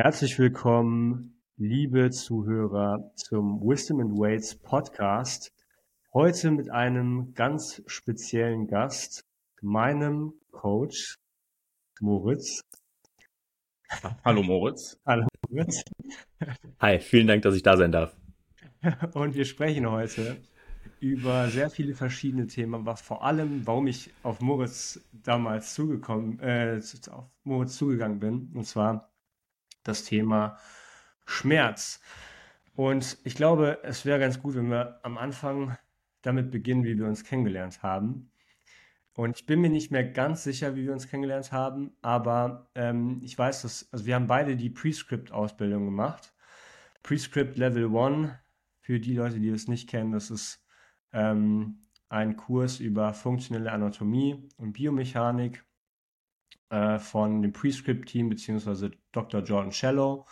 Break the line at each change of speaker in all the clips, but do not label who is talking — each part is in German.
Herzlich willkommen, liebe Zuhörer, zum Wisdom and Weights Podcast. Heute mit einem ganz speziellen Gast, meinem Coach Moritz.
Hallo Moritz.
Hallo Moritz.
Hi, vielen Dank, dass ich da sein darf.
Und wir sprechen heute über sehr viele verschiedene Themen, was vor allem, warum ich auf Moritz damals zugekommen, äh, auf Moritz zugegangen bin. Und zwar das Thema Schmerz. Und ich glaube, es wäre ganz gut, wenn wir am Anfang damit beginnen, wie wir uns kennengelernt haben. Und ich bin mir nicht mehr ganz sicher, wie wir uns kennengelernt haben, aber ähm, ich weiß, dass, also wir haben beide die Prescript-Ausbildung gemacht. Prescript Level 1, für die Leute, die es nicht kennen, das ist ähm, ein Kurs über funktionelle Anatomie und Biomechanik äh, von dem Prescript-Team beziehungsweise Dr. Jordan Shallow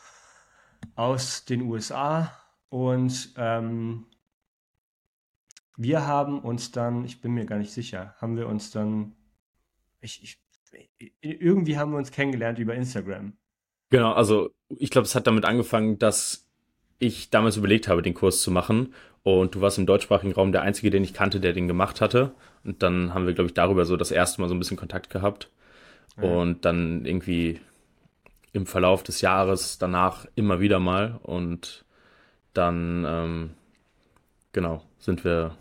aus den USA. Und ähm, wir haben uns dann, ich bin mir gar nicht sicher, haben wir uns dann, ich, ich, irgendwie haben wir uns kennengelernt über Instagram.
Genau, also ich glaube, es hat damit angefangen, dass ich damals überlegt habe, den Kurs zu machen. Und du warst im deutschsprachigen Raum der Einzige, den ich kannte, der den gemacht hatte. Und dann haben wir, glaube ich, darüber so das erste Mal so ein bisschen Kontakt gehabt. Und dann irgendwie im Verlauf des Jahres danach immer wieder mal. Und dann, ähm, genau, sind wir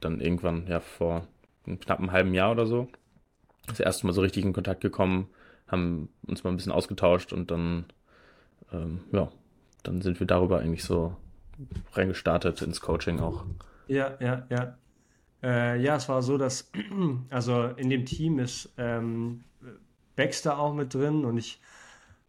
dann irgendwann, ja, vor einem knappen halben Jahr oder so, das erste Mal so richtig in Kontakt gekommen, haben uns mal ein bisschen ausgetauscht und dann, ähm, ja, dann sind wir darüber eigentlich so reingestartet ins Coaching auch.
Ja, ja, ja. Äh, ja, es war so, dass, also in dem Team ist ähm, Baxter auch mit drin und ich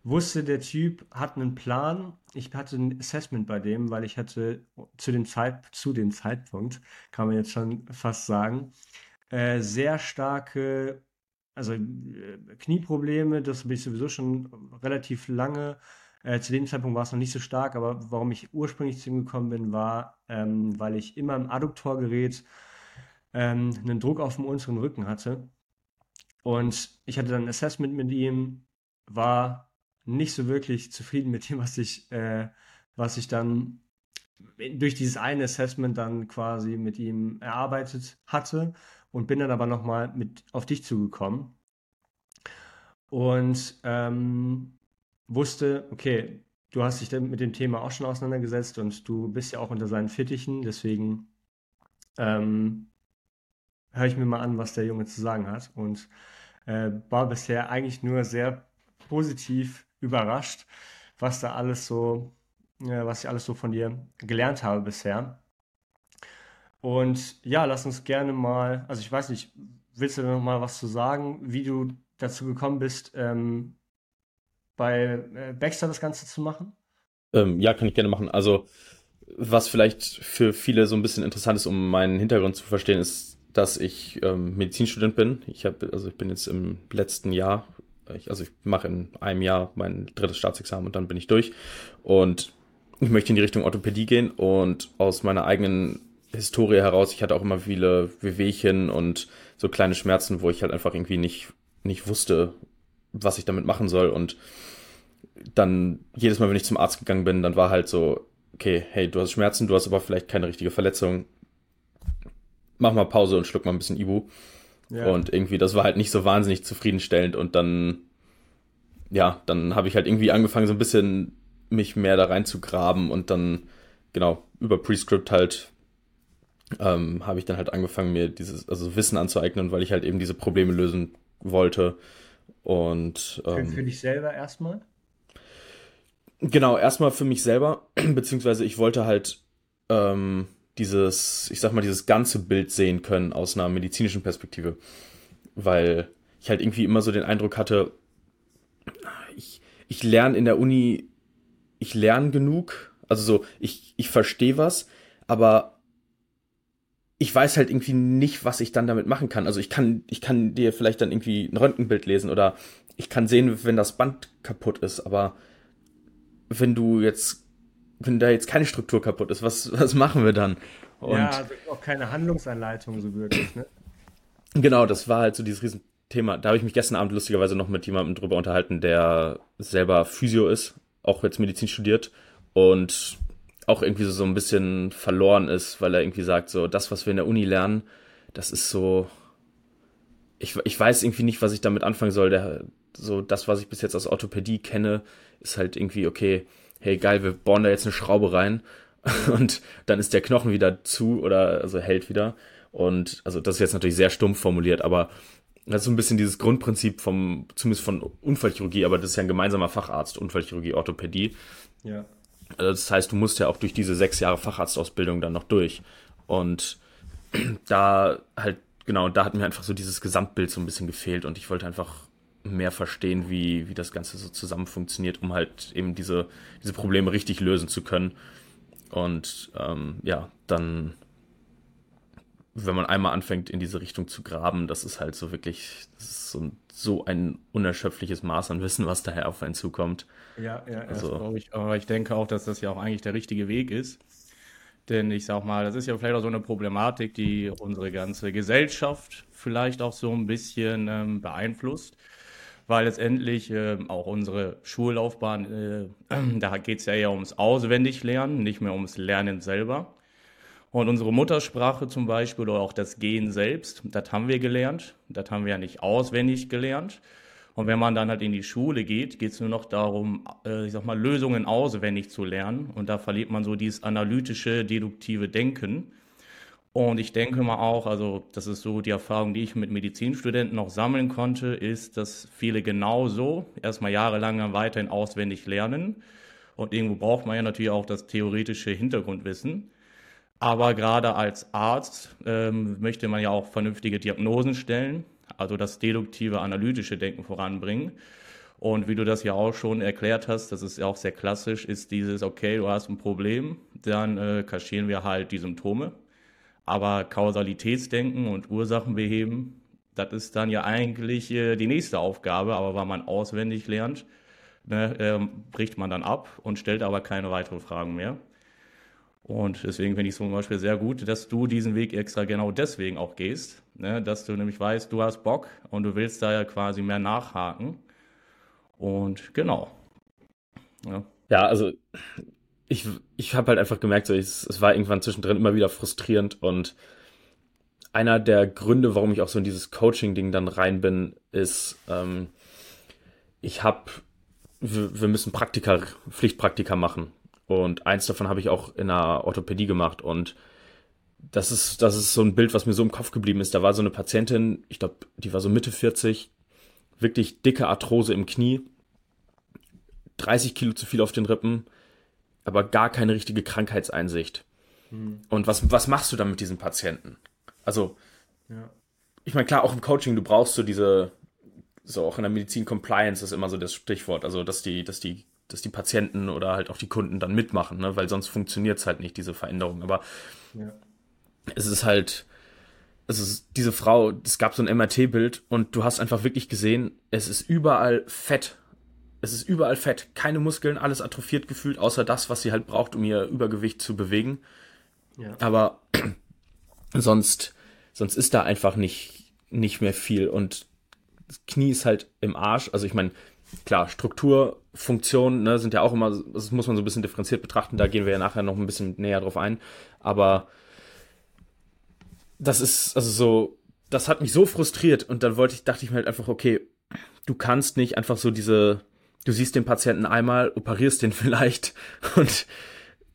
wusste, der Typ hat einen Plan. Ich hatte ein Assessment bei dem, weil ich hatte zu dem, Zeit, zu dem Zeitpunkt, kann man jetzt schon fast sagen, äh, sehr starke, also äh, Knieprobleme, das bin ich sowieso schon relativ lange. Äh, zu dem Zeitpunkt war es noch nicht so stark, aber warum ich ursprünglich zu ihm gekommen bin, war, ähm, weil ich immer im Adduktorgerät ähm, einen Druck auf dem unteren Rücken hatte und ich hatte dann ein Assessment mit ihm, war nicht so wirklich zufrieden mit dem, was ich, äh, was ich dann durch dieses eine Assessment dann quasi mit ihm erarbeitet hatte und bin dann aber nochmal mit auf dich zugekommen. Und ähm, wusste, okay, du hast dich mit dem Thema auch schon auseinandergesetzt und du bist ja auch unter seinen Fittichen, deswegen ähm, höre ich mir mal an, was der Junge zu sagen hat. Und äh, war bisher eigentlich nur sehr positiv überrascht, was da alles so, äh, was ich alles so von dir gelernt habe bisher. Und ja, lass uns gerne mal, also ich weiß nicht, willst du noch mal was zu sagen, wie du dazu gekommen bist, ähm, bei äh, Baxter das Ganze zu machen?
Ähm, ja, kann ich gerne machen. Also, was vielleicht für viele so ein bisschen interessant ist, um meinen Hintergrund zu verstehen, ist dass ich ähm, Medizinstudent bin. Ich habe, also ich bin jetzt im letzten Jahr, ich, also ich mache in einem Jahr mein drittes Staatsexamen und dann bin ich durch. Und ich möchte in die Richtung Orthopädie gehen und aus meiner eigenen Historie heraus, ich hatte auch immer viele Wehwehchen und so kleine Schmerzen, wo ich halt einfach irgendwie nicht, nicht wusste, was ich damit machen soll. Und dann jedes Mal, wenn ich zum Arzt gegangen bin, dann war halt so, okay, hey, du hast Schmerzen, du hast aber vielleicht keine richtige Verletzung mach mal Pause und schluck mal ein bisschen Ibu. Ja. Und irgendwie, das war halt nicht so wahnsinnig zufriedenstellend. Und dann, ja, dann habe ich halt irgendwie angefangen, so ein bisschen mich mehr da rein zu graben und dann, genau, über Prescript halt ähm, habe ich dann halt angefangen, mir dieses, also Wissen anzueignen, weil ich halt eben diese Probleme lösen wollte. Und
ähm, für dich selber erstmal?
Genau, erstmal für mich selber, beziehungsweise ich wollte halt ähm, dieses, ich sag mal, dieses ganze Bild sehen können aus einer medizinischen Perspektive. Weil ich halt irgendwie immer so den Eindruck hatte, ich, ich lerne in der Uni, ich lerne genug, also so, ich, ich verstehe was, aber ich weiß halt irgendwie nicht, was ich dann damit machen kann. Also ich kann, ich kann dir vielleicht dann irgendwie ein Röntgenbild lesen oder ich kann sehen, wenn das Band kaputt ist, aber wenn du jetzt wenn da jetzt keine Struktur kaputt ist, was, was machen wir dann?
Und ja, also auch keine Handlungsanleitung so wirklich, ne?
Genau, das war halt so dieses Riesenthema. Da habe ich mich gestern Abend lustigerweise noch mit jemandem drüber unterhalten, der selber Physio ist auch jetzt Medizin studiert und auch irgendwie so, so ein bisschen verloren ist, weil er irgendwie sagt, so das, was wir in der Uni lernen, das ist so, ich, ich weiß irgendwie nicht, was ich damit anfangen soll. Der, so das, was ich bis jetzt aus Orthopädie kenne, ist halt irgendwie, okay, hey geil, wir bohren da jetzt eine Schraube rein und dann ist der Knochen wieder zu oder also hält wieder. Und also das ist jetzt natürlich sehr stumpf formuliert, aber das ist so ein bisschen dieses Grundprinzip vom, zumindest von Unfallchirurgie, aber das ist ja ein gemeinsamer Facharzt, Unfallchirurgie, Orthopädie. Ja. Also das heißt, du musst ja auch durch diese sechs Jahre Facharztausbildung dann noch durch. Und da halt, genau, da hat mir einfach so dieses Gesamtbild so ein bisschen gefehlt und ich wollte einfach mehr verstehen, wie, wie das Ganze so zusammen funktioniert, um halt eben diese, diese Probleme richtig lösen zu können. Und ähm, ja, dann, wenn man einmal anfängt, in diese Richtung zu graben, das ist halt so wirklich, das ist so, so ein unerschöpfliches Maß an Wissen, was daher auf einen zukommt.
Ja, ja, also, glaube ich. Aber ich denke auch, dass das ja auch eigentlich der richtige Weg ist. Denn ich sag mal, das ist ja vielleicht auch so eine Problematik, die unsere ganze Gesellschaft vielleicht auch so ein bisschen ähm, beeinflusst weil letztendlich äh, auch unsere Schullaufbahn, äh, da geht es ja eher ums Auswendiglernen, nicht mehr ums Lernen selber. Und unsere Muttersprache zum Beispiel oder auch das Gehen selbst, das haben wir gelernt. Das haben wir ja nicht auswendig gelernt. Und wenn man dann halt in die Schule geht, geht es nur noch darum, äh, ich sag mal, Lösungen auswendig zu lernen. Und da verliert man so dieses analytische, deduktive Denken. Und ich denke mal auch, also das ist so die Erfahrung, die ich mit Medizinstudenten noch sammeln konnte, ist, dass viele genauso erstmal jahrelang dann weiterhin auswendig lernen. Und irgendwo braucht man ja natürlich auch das theoretische Hintergrundwissen. Aber gerade als Arzt ähm, möchte man ja auch vernünftige Diagnosen stellen, also das deduktive, analytische Denken voranbringen. Und wie du das ja auch schon erklärt hast, das ist ja auch sehr klassisch, ist dieses, okay, du hast ein Problem, dann äh, kaschieren wir halt die Symptome aber Kausalitätsdenken und Ursachen beheben, das ist dann ja eigentlich äh, die nächste Aufgabe. Aber weil man auswendig lernt, ne, ähm, bricht man dann ab und stellt aber keine weiteren Fragen mehr. Und deswegen finde ich es zum Beispiel sehr gut, dass du diesen Weg extra genau deswegen auch gehst. Ne, dass du nämlich weißt, du hast Bock und du willst da ja quasi mehr nachhaken. Und genau.
Ja, ja also ich, ich habe halt einfach gemerkt, so, es, es war irgendwann zwischendrin immer wieder frustrierend und einer der Gründe, warum ich auch so in dieses Coaching-Ding dann rein bin, ist, ähm, ich habe, wir, müssen Praktika, Pflichtpraktika machen. Und eins davon habe ich auch in der Orthopädie gemacht. Und das ist, das ist so ein Bild, was mir so im Kopf geblieben ist. Da war so eine Patientin, ich glaube, die war so Mitte 40, wirklich dicke Arthrose im Knie, 30 Kilo zu viel auf den Rippen aber gar keine richtige Krankheitseinsicht. Hm. Und was, was machst du dann mit diesen Patienten? Also, ja. ich meine, klar, auch im Coaching, du brauchst so diese, so auch in der Medizin Compliance ist immer so das Stichwort, also dass die, dass die, dass die Patienten oder halt auch die Kunden dann mitmachen, ne? weil sonst funktioniert es halt nicht, diese Veränderung. Aber ja. es ist halt, es ist diese Frau, es gab so ein MRT-Bild und du hast einfach wirklich gesehen, es ist überall Fett es ist überall Fett, keine Muskeln, alles atrophiert gefühlt, außer das, was sie halt braucht, um ihr Übergewicht zu bewegen. Ja. Aber sonst, sonst ist da einfach nicht, nicht mehr viel. Und das Knie ist halt im Arsch. Also ich meine, klar, Struktur, Funktion ne, sind ja auch immer, das muss man so ein bisschen differenziert betrachten. Da gehen wir ja nachher noch ein bisschen näher drauf ein. Aber das ist, also so, das hat mich so frustriert und dann wollte ich, dachte ich mir halt einfach, okay, du kannst nicht einfach so diese, du siehst den Patienten einmal, operierst den vielleicht und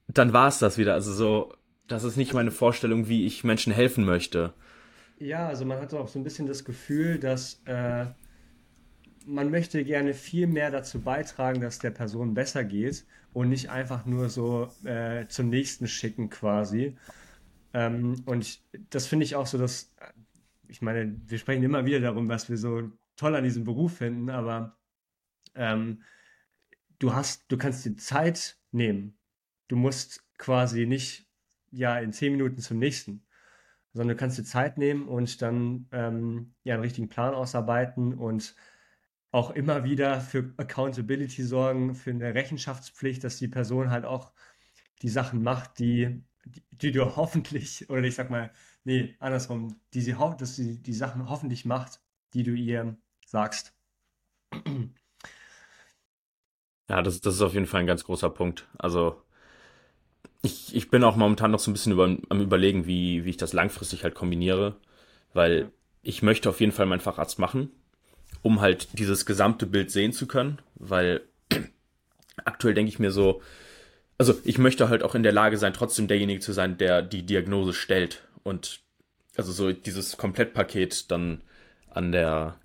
dann war es das wieder. Also so, das ist nicht meine Vorstellung, wie ich Menschen helfen möchte.
Ja, also man hat auch so ein bisschen das Gefühl, dass äh, man möchte gerne viel mehr dazu beitragen, dass der Person besser geht und nicht einfach nur so äh, zum nächsten schicken quasi. Ähm, und ich, das finde ich auch so, dass, ich meine, wir sprechen immer wieder darum, was wir so toll an diesem Beruf finden, aber ähm, du hast, du kannst dir Zeit nehmen. Du musst quasi nicht ja in zehn Minuten zum nächsten, sondern du kannst dir Zeit nehmen und dann ähm, ja einen richtigen Plan ausarbeiten und auch immer wieder für Accountability sorgen, für eine Rechenschaftspflicht, dass die Person halt auch die Sachen macht, die, die, die du hoffentlich, oder ich sag mal, nee, andersrum, die sie, dass sie die Sachen hoffentlich macht, die du ihr sagst.
Ja, das, das ist auf jeden Fall ein ganz großer Punkt. Also ich, ich bin auch momentan noch so ein bisschen über, am überlegen, wie, wie ich das langfristig halt kombiniere, weil ich möchte auf jeden Fall meinen Facharzt machen, um halt dieses gesamte Bild sehen zu können, weil aktuell denke ich mir so, also ich möchte halt auch in der Lage sein, trotzdem derjenige zu sein, der die Diagnose stellt und also so dieses Komplettpaket dann an der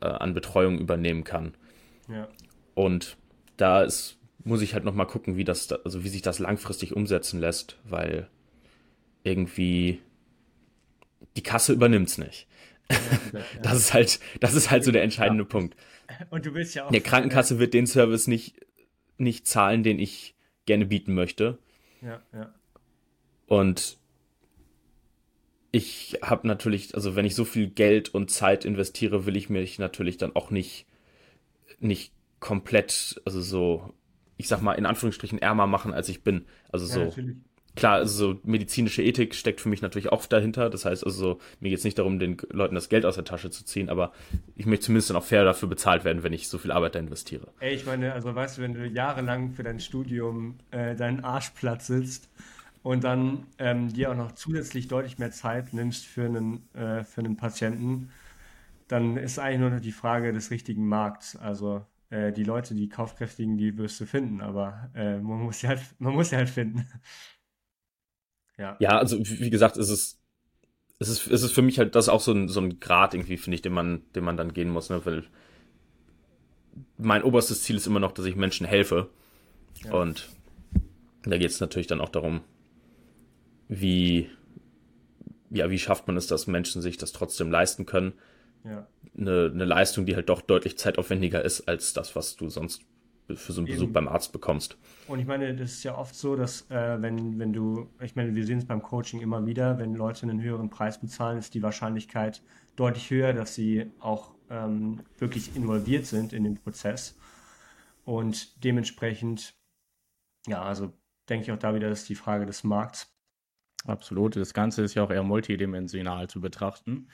äh, an Betreuung übernehmen kann.
Ja.
Und da ist, muss ich halt noch mal gucken, wie das, also wie sich das langfristig umsetzen lässt, weil irgendwie die Kasse übernimmt's nicht. Das ist halt, das ist halt so der entscheidende ja. Punkt.
Und du willst ja auch.
Die Krankenkasse wird den Service nicht, nicht zahlen, den ich gerne bieten möchte.
Ja, ja.
Und ich habe natürlich, also wenn ich so viel Geld und Zeit investiere, will ich mich natürlich dann auch nicht, nicht komplett, also so, ich sag mal, in Anführungsstrichen ärmer machen, als ich bin. Also so. Natürlich. Klar, also so medizinische Ethik steckt für mich natürlich auch dahinter. Das heißt also so, mir geht es nicht darum, den Leuten das Geld aus der Tasche zu ziehen, aber ich möchte zumindest dann auch fair dafür bezahlt werden, wenn ich so viel Arbeit da investiere.
Ey, ich meine, also weißt du, wenn du jahrelang für dein Studium äh, deinen Arschplatz sitzt und dann ähm, dir auch noch zusätzlich deutlich mehr Zeit nimmst für einen, äh, für einen Patienten, dann ist eigentlich nur noch die Frage des richtigen Markts. Also äh, die Leute, die kaufkräftigen, die wirst du finden, aber äh, man muss sie halt, man muss sie halt finden.
ja. Ja, also wie gesagt, es ist es ist, es ist für mich halt das auch so ein, so ein Grad irgendwie, finde ich, den man, den man dann gehen muss, ne? weil mein oberstes Ziel ist immer noch, dass ich Menschen helfe. Ja. Und da geht es natürlich dann auch darum, wie, ja, wie schafft man es, dass Menschen sich das trotzdem leisten können.
Ja
eine, eine Leistung, die halt doch deutlich zeitaufwendiger ist als das, was du sonst für so einen Besuch Eben. beim Arzt bekommst.
Und ich meine, das ist ja oft so, dass äh, wenn, wenn du, ich meine, wir sehen es beim Coaching immer wieder, wenn Leute einen höheren Preis bezahlen, ist die Wahrscheinlichkeit deutlich höher, dass sie auch ähm, wirklich involviert sind in den Prozess. Und dementsprechend, ja, also denke ich auch da wieder, das ist die Frage des Markts.
Absolut. Das Ganze ist ja auch eher multidimensional zu betrachten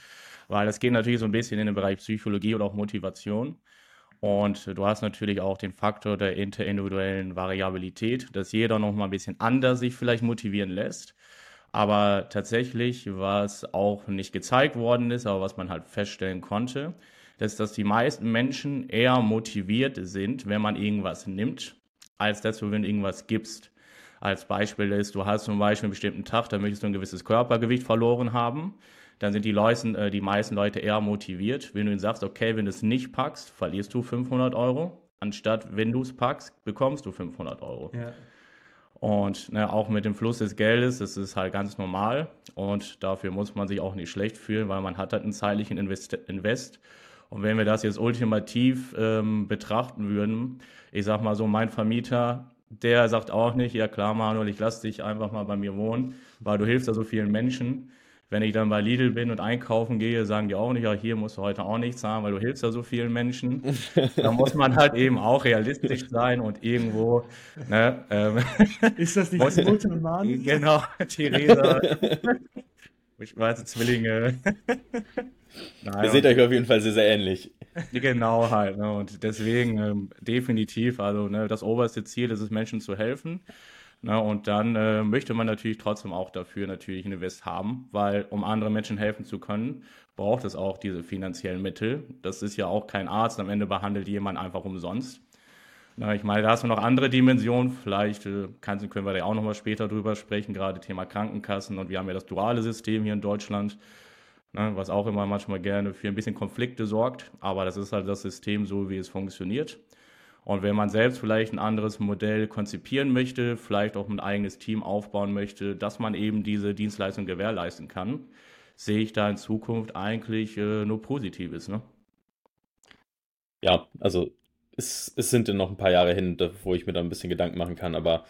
weil das geht natürlich so ein bisschen in den Bereich Psychologie oder auch Motivation. Und du hast natürlich auch den Faktor der interindividuellen Variabilität, dass jeder noch mal ein bisschen anders sich vielleicht motivieren lässt. Aber tatsächlich, was auch nicht gezeigt worden ist, aber was man halt feststellen konnte, ist, dass die meisten Menschen eher motiviert sind, wenn man irgendwas nimmt, als dass du, wenn du irgendwas gibst. Als Beispiel ist, du hast zum Beispiel einen bestimmten Tag, da möchtest du ein gewisses Körpergewicht verloren haben dann sind die, Leute, äh, die meisten Leute eher motiviert, wenn du ihnen sagst, okay, wenn du es nicht packst, verlierst du 500 Euro, anstatt wenn du es packst, bekommst du 500 Euro.
Ja.
Und ne, auch mit dem Fluss des Geldes, das ist halt ganz normal und dafür muss man sich auch nicht schlecht fühlen, weil man hat halt einen zeitlichen Invest. Invest. Und wenn wir das jetzt ultimativ ähm, betrachten würden, ich sag mal so, mein Vermieter, der sagt auch nicht, ja klar, Manuel, ich lass dich einfach mal bei mir wohnen, weil du hilfst ja so vielen Menschen. Wenn ich dann bei Lidl bin und einkaufen gehe, sagen die auch nicht, ja, hier musst du heute auch nichts haben, weil du hilfst ja so vielen Menschen. da muss man halt eben auch realistisch sein und irgendwo. Ne, ähm,
Ist das nicht muss,
gute Mann? Genau, Theresa. ich weiß, Zwillinge.
Nein, Ihr seht euch auf jeden Fall sehr, sehr ähnlich.
Genau halt. Ne, und deswegen ähm, definitiv, also ne, das oberste Ziel ist es, Menschen zu helfen. Na, ne, und dann äh, möchte man natürlich trotzdem auch dafür natürlich eine Invest haben, weil um anderen Menschen helfen zu können, braucht es auch diese finanziellen Mittel. Das ist ja auch kein Arzt, am Ende behandelt jemand einfach umsonst. Na, ich meine, da hast du noch andere Dimensionen, vielleicht äh, können wir da auch nochmal später drüber sprechen, gerade Thema Krankenkassen und wir haben ja das duale System hier in Deutschland, ne, was auch immer manchmal gerne für ein bisschen Konflikte sorgt, aber das ist halt das System so, wie es funktioniert. Und wenn man selbst vielleicht ein anderes Modell konzipieren möchte, vielleicht auch ein eigenes Team aufbauen möchte, dass man eben diese Dienstleistung gewährleisten kann, sehe ich da in Zukunft eigentlich äh, nur Positives. Ne?
Ja, also es, es sind ja noch ein paar Jahre hin, wo ich mir da ein bisschen Gedanken machen kann, aber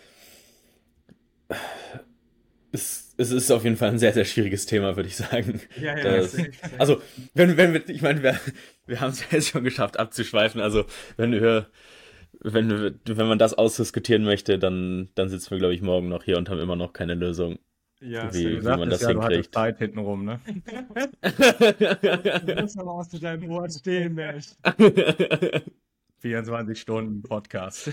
es, es ist auf jeden Fall ein sehr, sehr schwieriges Thema, würde ich sagen.
Ja, ja, das,
also, wenn, wenn wir, ich meine, wir, wir haben es jetzt schon geschafft abzuschweifen. Also, wenn wir wenn, wenn man das ausdiskutieren möchte, dann, dann sitzen wir, glaube ich, morgen noch hier und haben immer noch keine Lösung.
Ja, wie, wie man das ja, hinkriegt. Du Zeit hintenrum, ne?
du musst aber aus deinem Wort stehen, Mensch.
24 Stunden Podcast.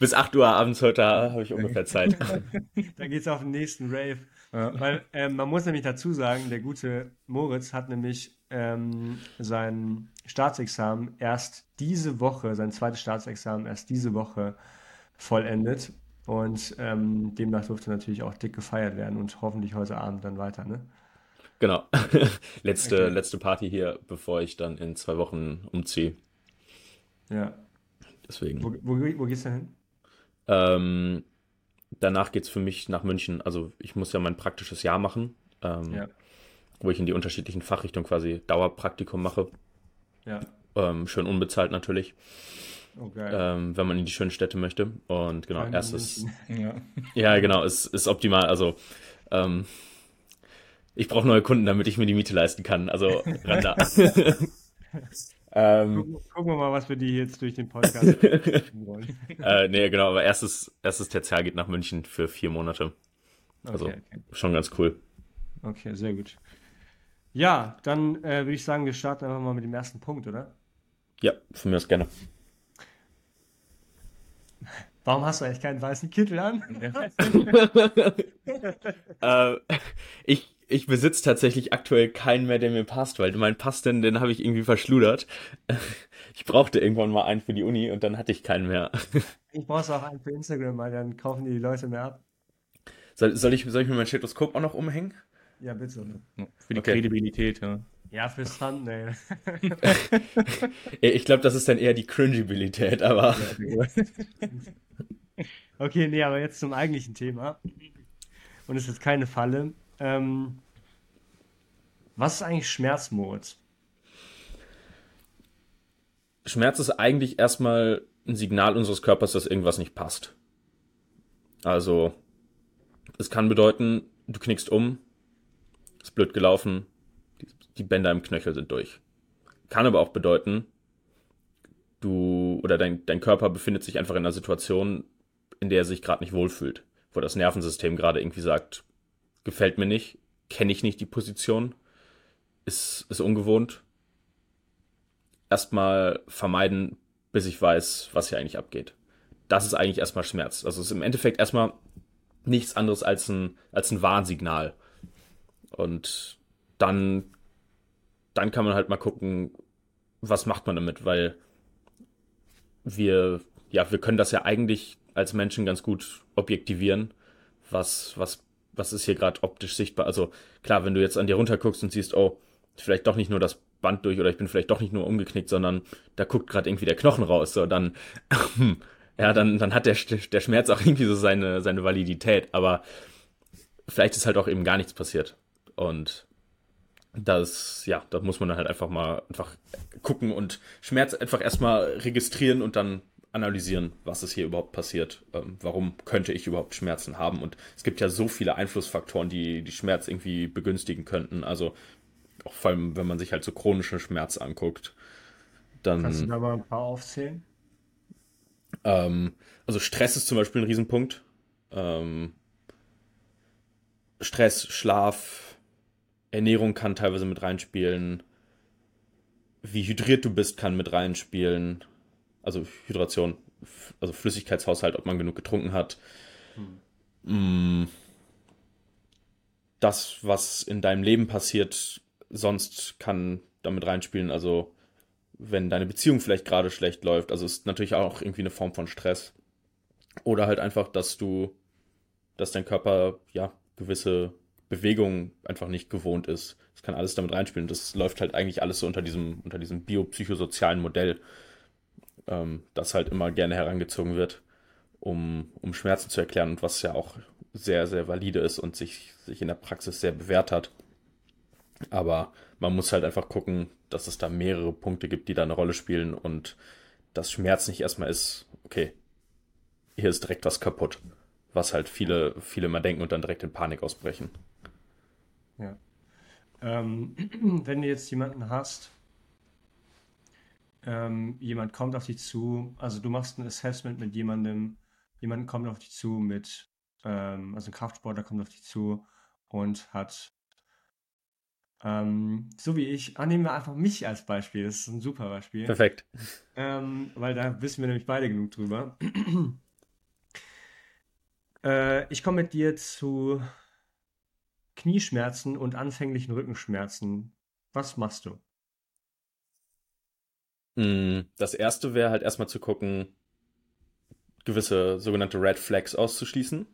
Bis 8 Uhr abends heute habe ich ungefähr Zeit.
Dann geht es auf den nächsten Rave. Ja. Weil ähm, man muss nämlich dazu sagen, der gute Moritz hat nämlich ähm, sein Staatsexamen erst diese Woche, sein zweites Staatsexamen erst diese Woche vollendet. Und ähm, demnach durfte natürlich auch dick gefeiert werden und hoffentlich heute Abend dann weiter, ne?
Genau. letzte, okay. letzte Party hier, bevor ich dann in zwei Wochen umziehe.
Ja.
Deswegen.
Wo, wo, wo geht's denn hin?
Ähm, danach geht es für mich nach München. Also ich muss ja mein praktisches Jahr machen, ähm, ja. wo ich in die unterschiedlichen Fachrichtungen quasi Dauerpraktikum mache.
Ja.
Ähm, schön unbezahlt natürlich.
Okay.
Oh, ähm, wenn man in die schönen Städte möchte. Und genau,
Kein
erstes.
Ja.
ja, genau, ist, ist optimal. Also ähm, ich brauche neue Kunden, damit ich mir die Miete leisten kann. Also Randa.
Ähm, gucken, gucken, wir mal, was wir die jetzt durch den Podcast wollen.
äh, nee, genau, aber erstes, erstes Tertial geht nach München für vier Monate. Also okay, okay. schon ganz cool.
Okay, sehr gut. Ja, dann äh, würde ich sagen, wir starten einfach mal mit dem ersten Punkt, oder?
Ja, von mir aus gerne.
Warum hast du eigentlich keinen weißen Kittel an?
äh, ich, ich besitze tatsächlich aktuell keinen mehr, der mir passt, weil mein Pass, den, den habe ich irgendwie verschludert. Ich brauchte irgendwann mal einen für die Uni und dann hatte ich keinen mehr.
Ich brauche auch einen für Instagram, weil dann kaufen die Leute mehr ab.
Soll, soll, ich, soll ich mir mein Stethoskop auch noch umhängen?
Ja, bitte.
Für die okay. Kredibilität, ja.
Ja, fürs Thumbnail.
ich glaube, das ist dann eher die Cringibilität, aber.
okay, nee, aber jetzt zum eigentlichen Thema. Und es ist keine Falle. Ähm, was ist eigentlich Schmerz, Moritz?
Schmerz ist eigentlich erstmal ein Signal unseres Körpers, dass irgendwas nicht passt. Also, es kann bedeuten, du knickst um, ist blöd gelaufen, die Bänder im Knöchel sind durch. Kann aber auch bedeuten, du oder dein, dein Körper befindet sich einfach in einer Situation, in der er sich gerade nicht wohlfühlt, wo das Nervensystem gerade irgendwie sagt, gefällt mir nicht, kenne ich nicht die Position, ist, ist ungewohnt. Erstmal vermeiden, bis ich weiß, was hier eigentlich abgeht. Das ist eigentlich erstmal Schmerz. Also es ist im Endeffekt erstmal nichts anderes als ein, als ein Warnsignal. Und dann, dann kann man halt mal gucken, was macht man damit, weil wir, ja, wir können das ja eigentlich als Menschen ganz gut objektivieren, was, was was ist hier gerade optisch sichtbar? Also klar, wenn du jetzt an dir runter guckst und siehst, oh, vielleicht doch nicht nur das Band durch oder ich bin vielleicht doch nicht nur umgeknickt, sondern da guckt gerade irgendwie der Knochen raus, so dann, ja, dann, dann hat der, der Schmerz auch irgendwie so seine, seine Validität, aber vielleicht ist halt auch eben gar nichts passiert. Und das, ja, da muss man dann halt einfach mal einfach gucken und Schmerz einfach erstmal registrieren und dann analysieren, was ist hier überhaupt passiert, ähm, warum könnte ich überhaupt Schmerzen haben. Und es gibt ja so viele Einflussfaktoren, die die Schmerz irgendwie begünstigen könnten. Also auch vor allem, wenn man sich halt so chronische Schmerz anguckt, dann.
Kannst du da mal ein paar aufzählen?
Ähm, also Stress ist zum Beispiel ein Riesenpunkt. Ähm, Stress, Schlaf, Ernährung kann teilweise mit reinspielen. Wie hydriert du bist, kann mit reinspielen also Hydration, also Flüssigkeitshaushalt, ob man genug getrunken hat. Hm. Das, was in deinem Leben passiert, sonst kann damit reinspielen. Also wenn deine Beziehung vielleicht gerade schlecht läuft, also ist natürlich auch irgendwie eine Form von Stress. Oder halt einfach, dass du, dass dein Körper ja gewisse Bewegungen einfach nicht gewohnt ist. Das kann alles damit reinspielen. Das läuft halt eigentlich alles so unter diesem, unter diesem biopsychosozialen Modell ähm, das halt immer gerne herangezogen wird, um, um Schmerzen zu erklären und was ja auch sehr, sehr valide ist und sich, sich in der Praxis sehr bewährt hat. Aber man muss halt einfach gucken, dass es da mehrere Punkte gibt, die da eine Rolle spielen und das Schmerz nicht erstmal ist, okay, hier ist direkt was kaputt. Was halt viele, viele mal denken und dann direkt in Panik ausbrechen.
Ja. Ähm, wenn du jetzt jemanden hast, ähm, jemand kommt auf dich zu, also du machst ein Assessment mit jemandem, jemand kommt auf dich zu mit, ähm, also ein Kraftsportler kommt auf dich zu und hat Ähm, so wie ich, ah, nehmen wir einfach mich als Beispiel. Das ist ein super Beispiel.
Perfekt.
Ähm, weil da wissen wir nämlich beide genug drüber. äh, ich komme mit dir zu Knieschmerzen und anfänglichen Rückenschmerzen. Was machst du?
Hm, das erste wäre halt erstmal zu gucken, gewisse sogenannte Red Flags auszuschließen.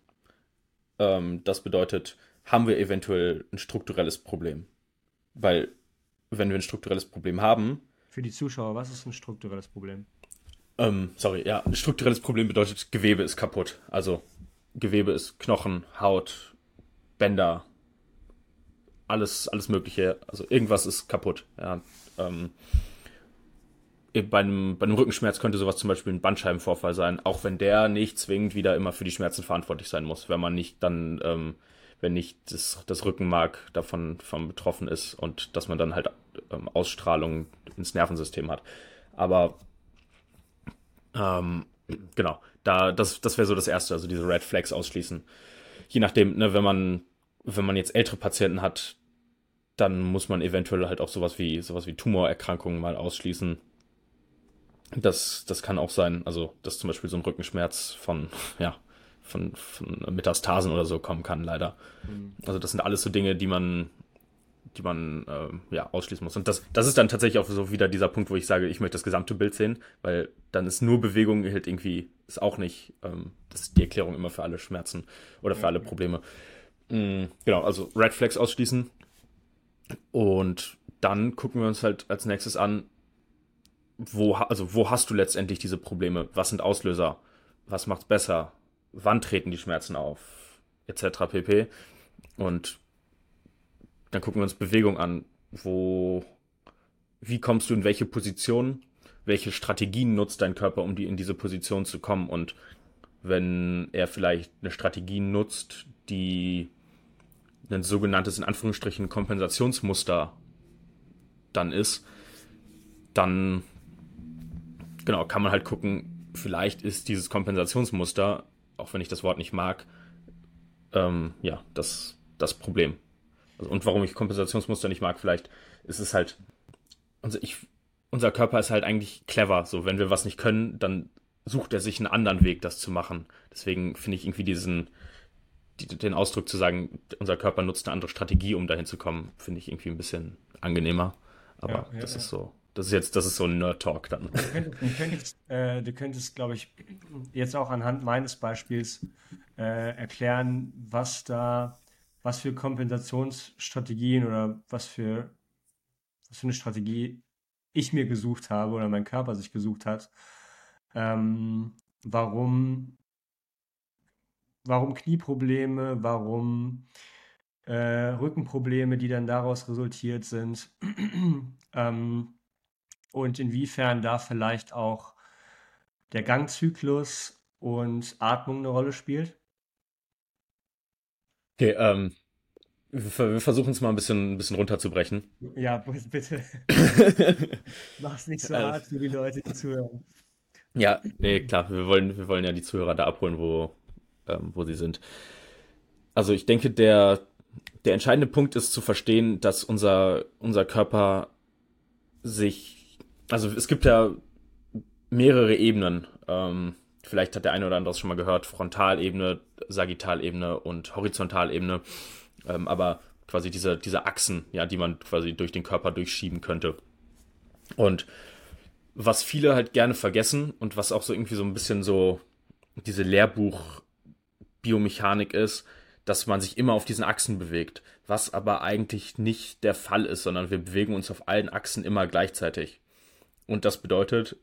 Ähm, das bedeutet, haben wir eventuell ein strukturelles Problem? Weil, wenn wir ein strukturelles Problem haben.
Für die Zuschauer, was ist ein strukturelles Problem?
Ähm, sorry, ja, ein strukturelles Problem bedeutet, Gewebe ist kaputt. Also, Gewebe ist Knochen, Haut, Bänder, alles, alles Mögliche. Also, irgendwas ist kaputt. Ja. Ähm, bei einem, bei einem Rückenschmerz könnte sowas zum Beispiel ein Bandscheibenvorfall sein, auch wenn der nicht zwingend wieder immer für die Schmerzen verantwortlich sein muss, wenn man nicht dann, ähm, wenn nicht das, das Rückenmark davon, davon betroffen ist und dass man dann halt ähm, Ausstrahlung ins Nervensystem hat. Aber ähm, genau, da, das, das wäre so das Erste, also diese Red Flags ausschließen. Je nachdem, ne, wenn man, wenn man jetzt ältere Patienten hat, dann muss man eventuell halt auch sowas wie, sowas wie Tumorerkrankungen mal ausschließen das, das kann auch sein, also dass zum Beispiel so ein Rückenschmerz von, ja, von, von Metastasen oder so kommen kann, leider. Mhm. Also das sind alles so Dinge, die man, die man äh, ja, ausschließen muss. Und das, das ist dann tatsächlich auch so wieder dieser Punkt, wo ich sage, ich möchte das gesamte Bild sehen, weil dann ist nur Bewegung halt irgendwie, ist auch nicht, ähm, das ist die Erklärung immer für alle Schmerzen oder für alle Probleme. Mhm, genau, also Red Flags ausschließen. Und dann gucken wir uns halt als nächstes an, wo, also wo hast du letztendlich diese Probleme? Was sind Auslöser? Was macht's besser? Wann treten die Schmerzen auf? Etc. pp. Und dann gucken wir uns Bewegung an. Wo, wie kommst du in welche Position? Welche Strategien nutzt dein Körper, um die in diese Position zu kommen? Und wenn er vielleicht eine Strategie nutzt, die ein sogenanntes in Anführungsstrichen Kompensationsmuster dann ist, dann genau, kann man halt gucken, vielleicht ist dieses Kompensationsmuster, auch wenn ich das Wort nicht mag, ähm, ja, das, das Problem. Also, und warum ich Kompensationsmuster nicht mag, vielleicht ist es halt, unser, ich, unser Körper ist halt eigentlich clever. So, wenn wir was nicht können, dann sucht er sich einen anderen Weg, das zu machen. Deswegen finde ich irgendwie diesen, die, den Ausdruck zu sagen, unser Körper nutzt eine andere Strategie, um dahin zu kommen, finde ich irgendwie ein bisschen angenehmer. Aber ja, ja, das ja. ist so. Das ist jetzt, das ist so ein Nerd-Talk dann.
Du könntest, du könntest, äh, könntest glaube ich, jetzt auch anhand meines Beispiels äh, erklären, was da, was für Kompensationsstrategien oder was für, was für eine Strategie ich mir gesucht habe oder mein Körper sich gesucht hat. Ähm, warum, warum Knieprobleme, warum äh, Rückenprobleme, die dann daraus resultiert sind. ähm, und inwiefern da vielleicht auch der Gangzyklus und Atmung eine Rolle spielt?
Okay, ähm, wir, versuchen es mal ein bisschen, ein bisschen runterzubrechen.
Ja, bitte. Mach's nicht so hart für die Leute, die zuhören.
Ja, nee, klar, wir wollen, wir wollen ja die Zuhörer da abholen, wo, ähm, wo sie sind. Also ich denke, der, der entscheidende Punkt ist zu verstehen, dass unser, unser Körper sich also es gibt ja mehrere Ebenen. Ähm, vielleicht hat der eine oder andere es schon mal gehört, Frontalebene, Sagittalebene und Horizontalebene. Ähm, aber quasi diese, diese Achsen, ja, die man quasi durch den Körper durchschieben könnte. Und was viele halt gerne vergessen und was auch so irgendwie so ein bisschen so diese Lehrbuch-Biomechanik ist, dass man sich immer auf diesen Achsen bewegt, was aber eigentlich nicht der Fall ist, sondern wir bewegen uns auf allen Achsen immer gleichzeitig. Und das bedeutet,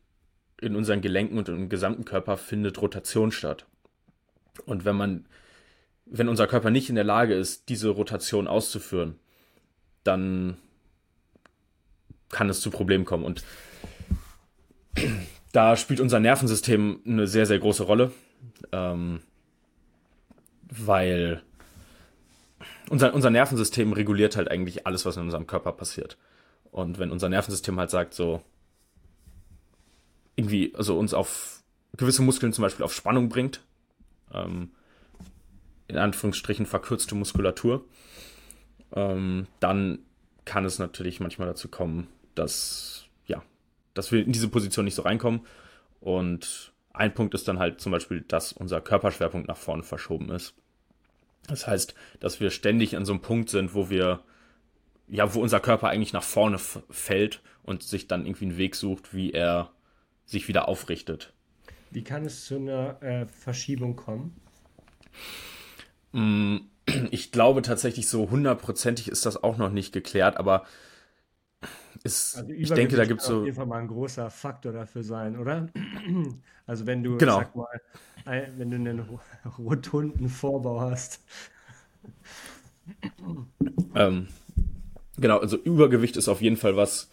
in unseren Gelenken und im gesamten Körper findet Rotation statt. Und wenn man, wenn unser Körper nicht in der Lage ist, diese Rotation auszuführen, dann kann es zu Problemen kommen. Und da spielt unser Nervensystem eine sehr, sehr große Rolle, ähm, weil unser, unser Nervensystem reguliert halt eigentlich alles, was in unserem Körper passiert. Und wenn unser Nervensystem halt sagt, so, irgendwie, also uns auf gewisse Muskeln zum Beispiel auf Spannung bringt. Ähm, in Anführungsstrichen verkürzte Muskulatur. Ähm, dann kann es natürlich manchmal dazu kommen, dass, ja, dass wir in diese Position nicht so reinkommen. Und ein Punkt ist dann halt zum Beispiel, dass unser Körperschwerpunkt nach vorne verschoben ist. Das heißt, dass wir ständig an so einem Punkt sind, wo wir, ja, wo unser Körper eigentlich nach vorne fällt und sich dann irgendwie einen Weg sucht, wie er sich wieder aufrichtet.
Wie kann es zu einer äh, Verschiebung kommen?
Mm, ich glaube tatsächlich, so hundertprozentig ist das auch noch nicht geklärt, aber ist, also ich denke, da gibt es so.
auf jeden Fall mal ein großer Faktor dafür sein, oder? Also, wenn du,
genau.
sag mal, wenn du einen rotunden Vorbau hast.
Ähm, genau, also Übergewicht ist auf jeden Fall was,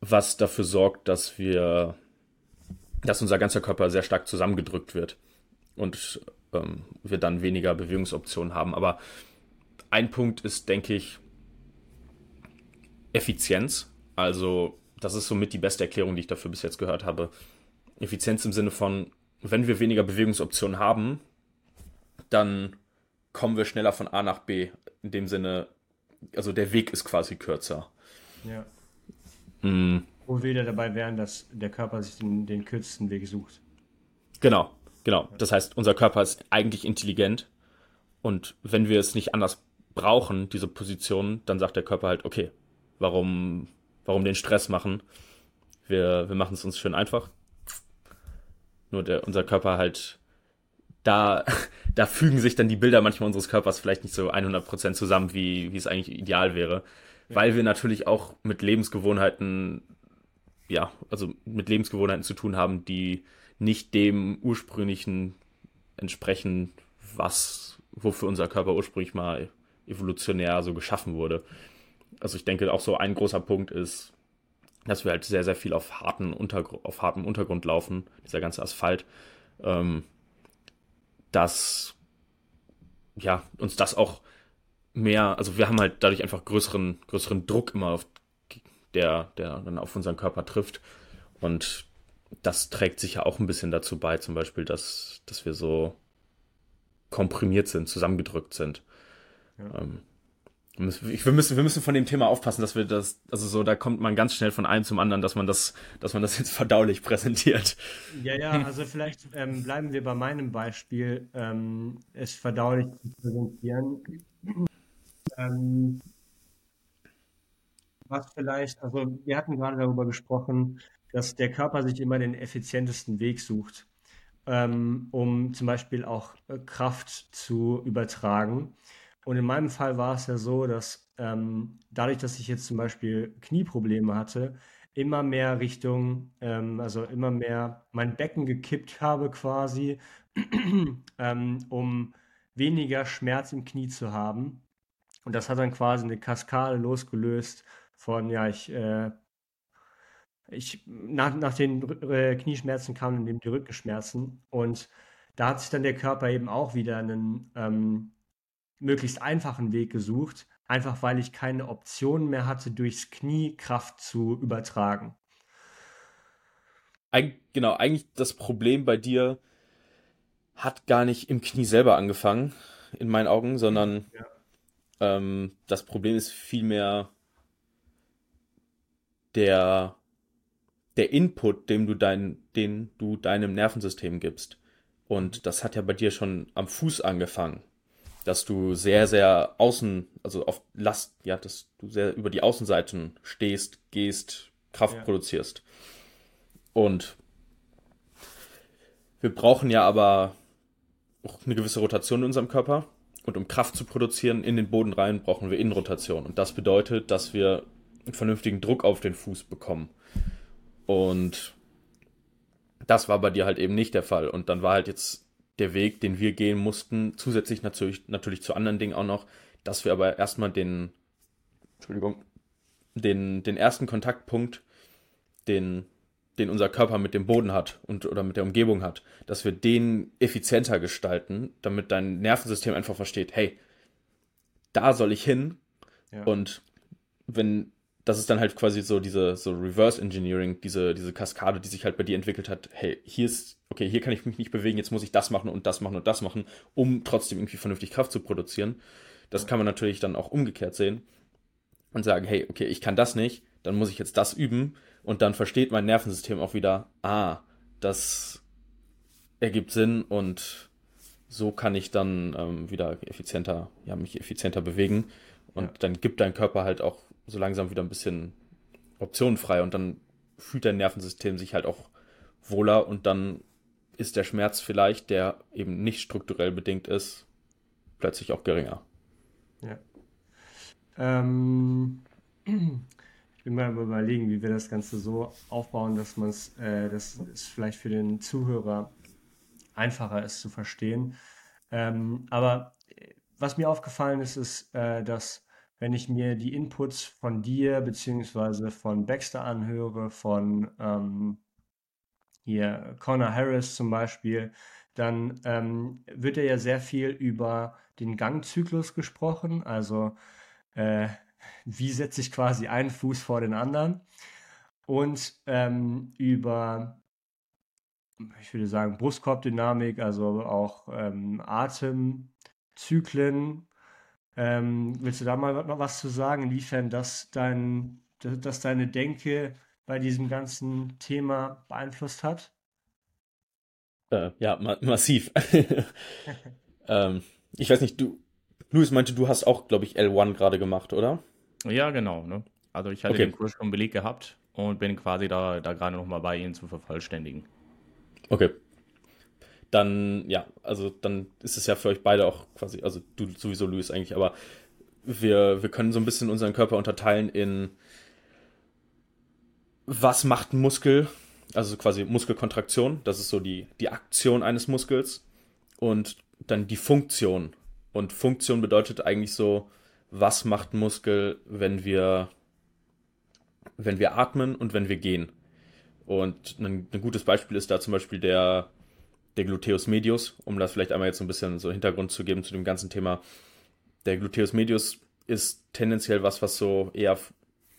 was dafür sorgt, dass wir, dass unser ganzer Körper sehr stark zusammengedrückt wird und ähm, wir dann weniger Bewegungsoptionen haben. Aber ein Punkt ist, denke ich, Effizienz. Also, das ist somit die beste Erklärung, die ich dafür bis jetzt gehört habe. Effizienz im Sinne von, wenn wir weniger Bewegungsoptionen haben, dann kommen wir schneller von A nach B. In dem Sinne, also der Weg ist quasi kürzer.
Ja. Mhm. Wo wir wieder dabei wären, dass der Körper sich den, den kürzesten Weg sucht.
Genau, genau. Das heißt, unser Körper ist eigentlich intelligent und wenn wir es nicht anders brauchen, diese Position, dann sagt der Körper halt, okay, warum, warum den Stress machen? Wir, wir machen es uns schön einfach. Nur der, unser Körper halt, da, da fügen sich dann die Bilder manchmal unseres Körpers vielleicht nicht so 100% zusammen, wie, wie es eigentlich ideal wäre weil wir natürlich auch mit Lebensgewohnheiten, ja, also mit Lebensgewohnheiten zu tun haben, die nicht dem ursprünglichen entsprechen, was, wofür unser Körper ursprünglich mal evolutionär so geschaffen wurde. Also ich denke auch so ein großer Punkt ist, dass wir halt sehr, sehr viel auf, harten Untergr auf hartem Untergrund laufen, dieser ganze Asphalt, ähm, dass ja, uns das auch mehr, also wir haben halt dadurch einfach größeren, größeren Druck immer auf, der, der dann auf unseren Körper trifft. Und das trägt sicher auch ein bisschen dazu bei, zum Beispiel, dass, dass wir so komprimiert sind, zusammengedrückt sind. Ja. Ähm, wir müssen, wir müssen von dem Thema aufpassen, dass wir das, also so, da kommt man ganz schnell von einem zum anderen, dass man das, dass man das jetzt verdaulich präsentiert.
Ja, ja, also vielleicht ähm, bleiben wir bei meinem Beispiel, ähm, es verdaulich zu präsentieren. Ähm, was vielleicht, also wir hatten gerade darüber gesprochen, dass der Körper sich immer den effizientesten Weg sucht, ähm, um zum Beispiel auch äh, Kraft zu übertragen. Und in meinem Fall war es ja so, dass ähm, dadurch, dass ich jetzt zum Beispiel Knieprobleme hatte, immer mehr Richtung, ähm, also immer mehr mein Becken gekippt habe quasi, ähm, um weniger Schmerz im Knie zu haben. Und das hat dann quasi eine Kaskade losgelöst von, ja, ich, äh, ich, nach, nach den äh, Knieschmerzen kamen eben die Rückenschmerzen. Und da hat sich dann der Körper eben auch wieder einen ähm, möglichst einfachen Weg gesucht, einfach weil ich keine Option mehr hatte, durchs Knie Kraft zu übertragen.
Eig genau, eigentlich das Problem bei dir hat gar nicht im Knie selber angefangen, in meinen Augen, sondern ja. Ähm, das Problem ist vielmehr der, der Input, den du, dein, den du deinem Nervensystem gibst. Und das hat ja bei dir schon am Fuß angefangen, dass du sehr, sehr außen, also auf Last, ja, dass du sehr über die Außenseiten stehst, gehst, Kraft ja. produzierst. Und wir brauchen ja aber auch eine gewisse Rotation in unserem Körper. Und um Kraft zu produzieren in den Boden rein, brauchen wir Innenrotation. Und das bedeutet, dass wir einen vernünftigen Druck auf den Fuß bekommen. Und das war bei dir halt eben nicht der Fall. Und dann war halt jetzt der Weg, den wir gehen mussten, zusätzlich natürlich, natürlich zu anderen Dingen auch noch, dass wir aber erstmal den, Entschuldigung, den, den ersten Kontaktpunkt, den den unser Körper mit dem Boden hat und oder mit der Umgebung hat, dass wir den effizienter gestalten, damit dein Nervensystem einfach versteht, hey, da soll ich hin. Ja. Und wenn, das ist dann halt quasi so diese so Reverse Engineering, diese, diese Kaskade, die sich halt bei dir entwickelt hat, hey, hier ist, okay, hier kann ich mich nicht bewegen, jetzt muss ich das machen und das machen und das machen, um trotzdem irgendwie vernünftig Kraft zu produzieren. Das kann man natürlich dann auch umgekehrt sehen. und sage, hey, okay, ich kann das nicht, dann muss ich jetzt das üben und dann versteht mein Nervensystem auch wieder, ah, das ergibt Sinn und so kann ich dann ähm, wieder effizienter, ja, mich effizienter bewegen und ja. dann gibt dein Körper halt auch so langsam wieder ein bisschen Optionen frei und dann fühlt dein Nervensystem sich halt auch wohler und dann ist der Schmerz vielleicht, der eben nicht strukturell bedingt ist, plötzlich auch geringer.
Ja. Ähm, ich bin mal überlegen, wie wir das Ganze so aufbauen, dass man es, äh, dass es vielleicht für den Zuhörer einfacher ist zu verstehen. Ähm, aber äh, was mir aufgefallen ist, ist, äh, dass wenn ich mir die Inputs von dir beziehungsweise von Baxter anhöre, von ähm, hier Connor Harris zum Beispiel, dann ähm, wird er ja sehr viel über den Gangzyklus gesprochen, also äh, wie setze ich quasi einen Fuß vor den anderen und ähm, über, ich würde sagen, Brustkorbdynamik, also auch ähm, Atemzyklen. Ähm, willst du da mal was zu sagen, inwiefern das dein, dass deine Denke bei diesem ganzen Thema beeinflusst hat?
Äh, ja, ma massiv. ähm, ich weiß nicht, du, Luis meinte, du hast auch, glaube ich, L1 gerade gemacht, oder?
Ja, genau. Ne? Also ich hatte okay. den Kurs schon belegt gehabt und bin quasi da, da gerade nochmal bei Ihnen zu vervollständigen.
Okay. Dann, ja, also dann ist es ja für euch beide auch quasi, also du sowieso, Luis, eigentlich, aber wir, wir können so ein bisschen unseren Körper unterteilen in was macht ein Muskel, also quasi Muskelkontraktion, das ist so die, die Aktion eines Muskels und dann die Funktion. Und Funktion bedeutet eigentlich so, was macht Muskel, wenn wir, wenn wir atmen und wenn wir gehen. Und ein, ein gutes Beispiel ist da zum Beispiel der, der Gluteus medius, um das vielleicht einmal jetzt so ein bisschen so Hintergrund zu geben zu dem ganzen Thema. Der Gluteus medius ist tendenziell was, was so eher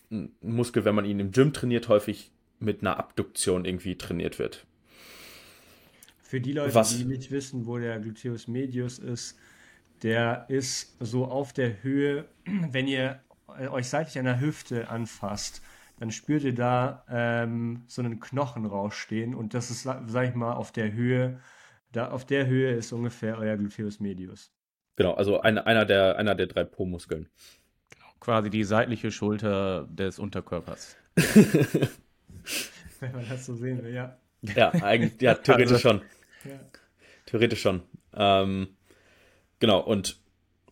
ein Muskel, wenn man ihn im Gym trainiert, häufig mit einer Abduktion irgendwie trainiert wird.
Für die Leute, was? die nicht wissen, wo der Gluteus medius ist, der ist so auf der Höhe, wenn ihr euch seitlich an der Hüfte anfasst, dann spürt ihr da ähm, so einen Knochen rausstehen und das ist, sag ich mal, auf der Höhe, da auf der Höhe ist ungefähr euer Gluteus medius.
Genau, also ein, einer, der, einer der drei Po-Muskeln.
Quasi die seitliche Schulter des Unterkörpers.
wenn man das so sehen will, ja.
Ja, eigentlich, ja, theoretisch also, schon. Ja. Theoretisch schon. Ähm, Genau, und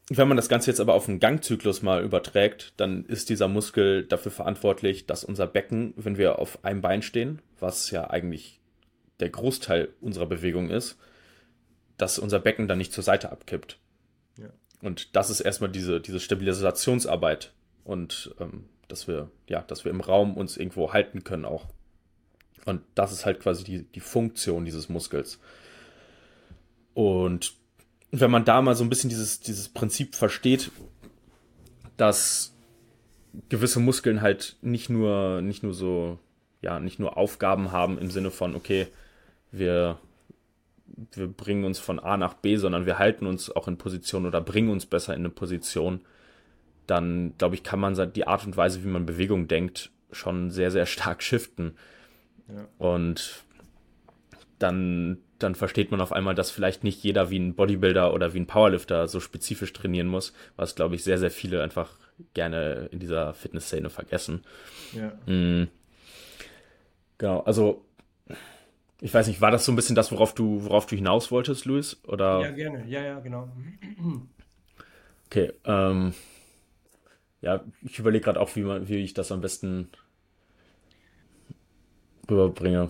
wenn man das Ganze jetzt aber auf einen Gangzyklus mal überträgt, dann ist dieser Muskel dafür verantwortlich, dass unser Becken, wenn wir auf einem Bein stehen, was ja eigentlich der Großteil unserer Bewegung ist, dass unser Becken dann nicht zur Seite abkippt. Ja. Und das ist erstmal diese, diese Stabilisationsarbeit und ähm, dass wir, ja, dass wir im Raum uns irgendwo halten können auch. Und das ist halt quasi die, die Funktion dieses Muskels. Und wenn man da mal so ein bisschen dieses, dieses Prinzip versteht, dass gewisse Muskeln halt nicht nur, nicht nur so, ja, nicht nur Aufgaben haben im Sinne von, okay, wir, wir bringen uns von A nach B, sondern wir halten uns auch in Position oder bringen uns besser in eine Position, dann glaube ich, kann man die Art und Weise, wie man Bewegung denkt, schon sehr, sehr stark shiften. Ja. Und dann dann versteht man auf einmal, dass vielleicht nicht jeder wie ein Bodybuilder oder wie ein Powerlifter so spezifisch trainieren muss, was, glaube ich, sehr, sehr viele einfach gerne in dieser Fitnessszene vergessen. Ja. Mhm. Genau, also ich weiß nicht, war das so ein bisschen das, worauf du, worauf du hinaus wolltest, Luis? Oder?
Ja, gerne, ja, ja, genau.
Okay, ähm, ja, ich überlege gerade auch, wie, man, wie ich das am besten rüberbringe.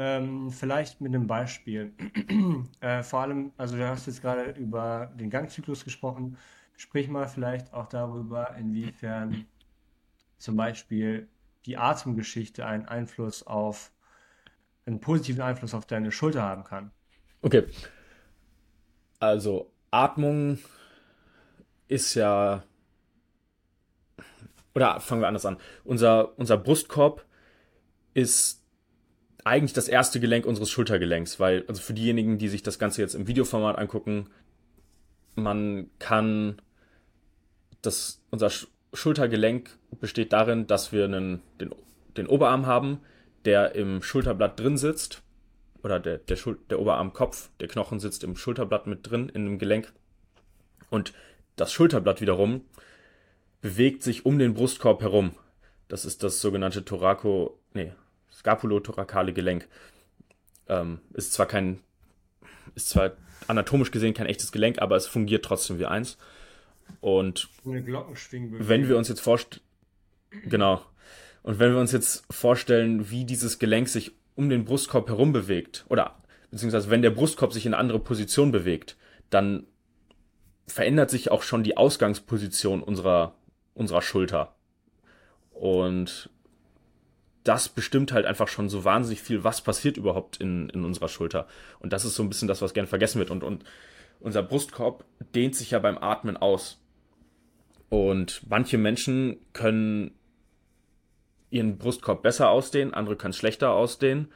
Ähm, vielleicht mit einem Beispiel. äh, vor allem, also du hast jetzt gerade über den Gangzyklus gesprochen. Sprich mal vielleicht auch darüber, inwiefern zum Beispiel die Atemgeschichte einen Einfluss auf, einen positiven Einfluss auf deine Schulter haben kann.
Okay. Also Atmung ist ja, oder fangen wir anders an. Unser, unser Brustkorb ist eigentlich das erste Gelenk unseres Schultergelenks, weil, also für diejenigen, die sich das Ganze jetzt im Videoformat angucken, man kann das, unser, Schultergelenk besteht darin, dass wir einen, den, den Oberarm haben, der im Schulterblatt drin sitzt. Oder der, der, der Oberarmkopf, der Knochen sitzt im Schulterblatt mit drin, in dem Gelenk. Und das Schulterblatt wiederum bewegt sich um den Brustkorb herum. Das ist das sogenannte Thoraco, nee, Scapulothoracale Gelenk. Ähm, ist zwar kein, ist zwar anatomisch gesehen kein echtes Gelenk, aber es fungiert trotzdem wie eins. Und wenn wir uns jetzt vorstellen, genau, und wenn wir uns jetzt vorstellen, wie dieses Gelenk sich um den Brustkorb herum bewegt, oder beziehungsweise wenn der Brustkorb sich in eine andere Position bewegt, dann verändert sich auch schon die Ausgangsposition unserer, unserer Schulter. Und das bestimmt halt einfach schon so wahnsinnig viel, was passiert überhaupt in, in unserer Schulter. Und das ist so ein bisschen das, was gerne vergessen wird. Und, und unser Brustkorb dehnt sich ja beim Atmen aus. Und manche Menschen können ihren Brustkorb besser ausdehnen, andere können es schlechter ausdehnen.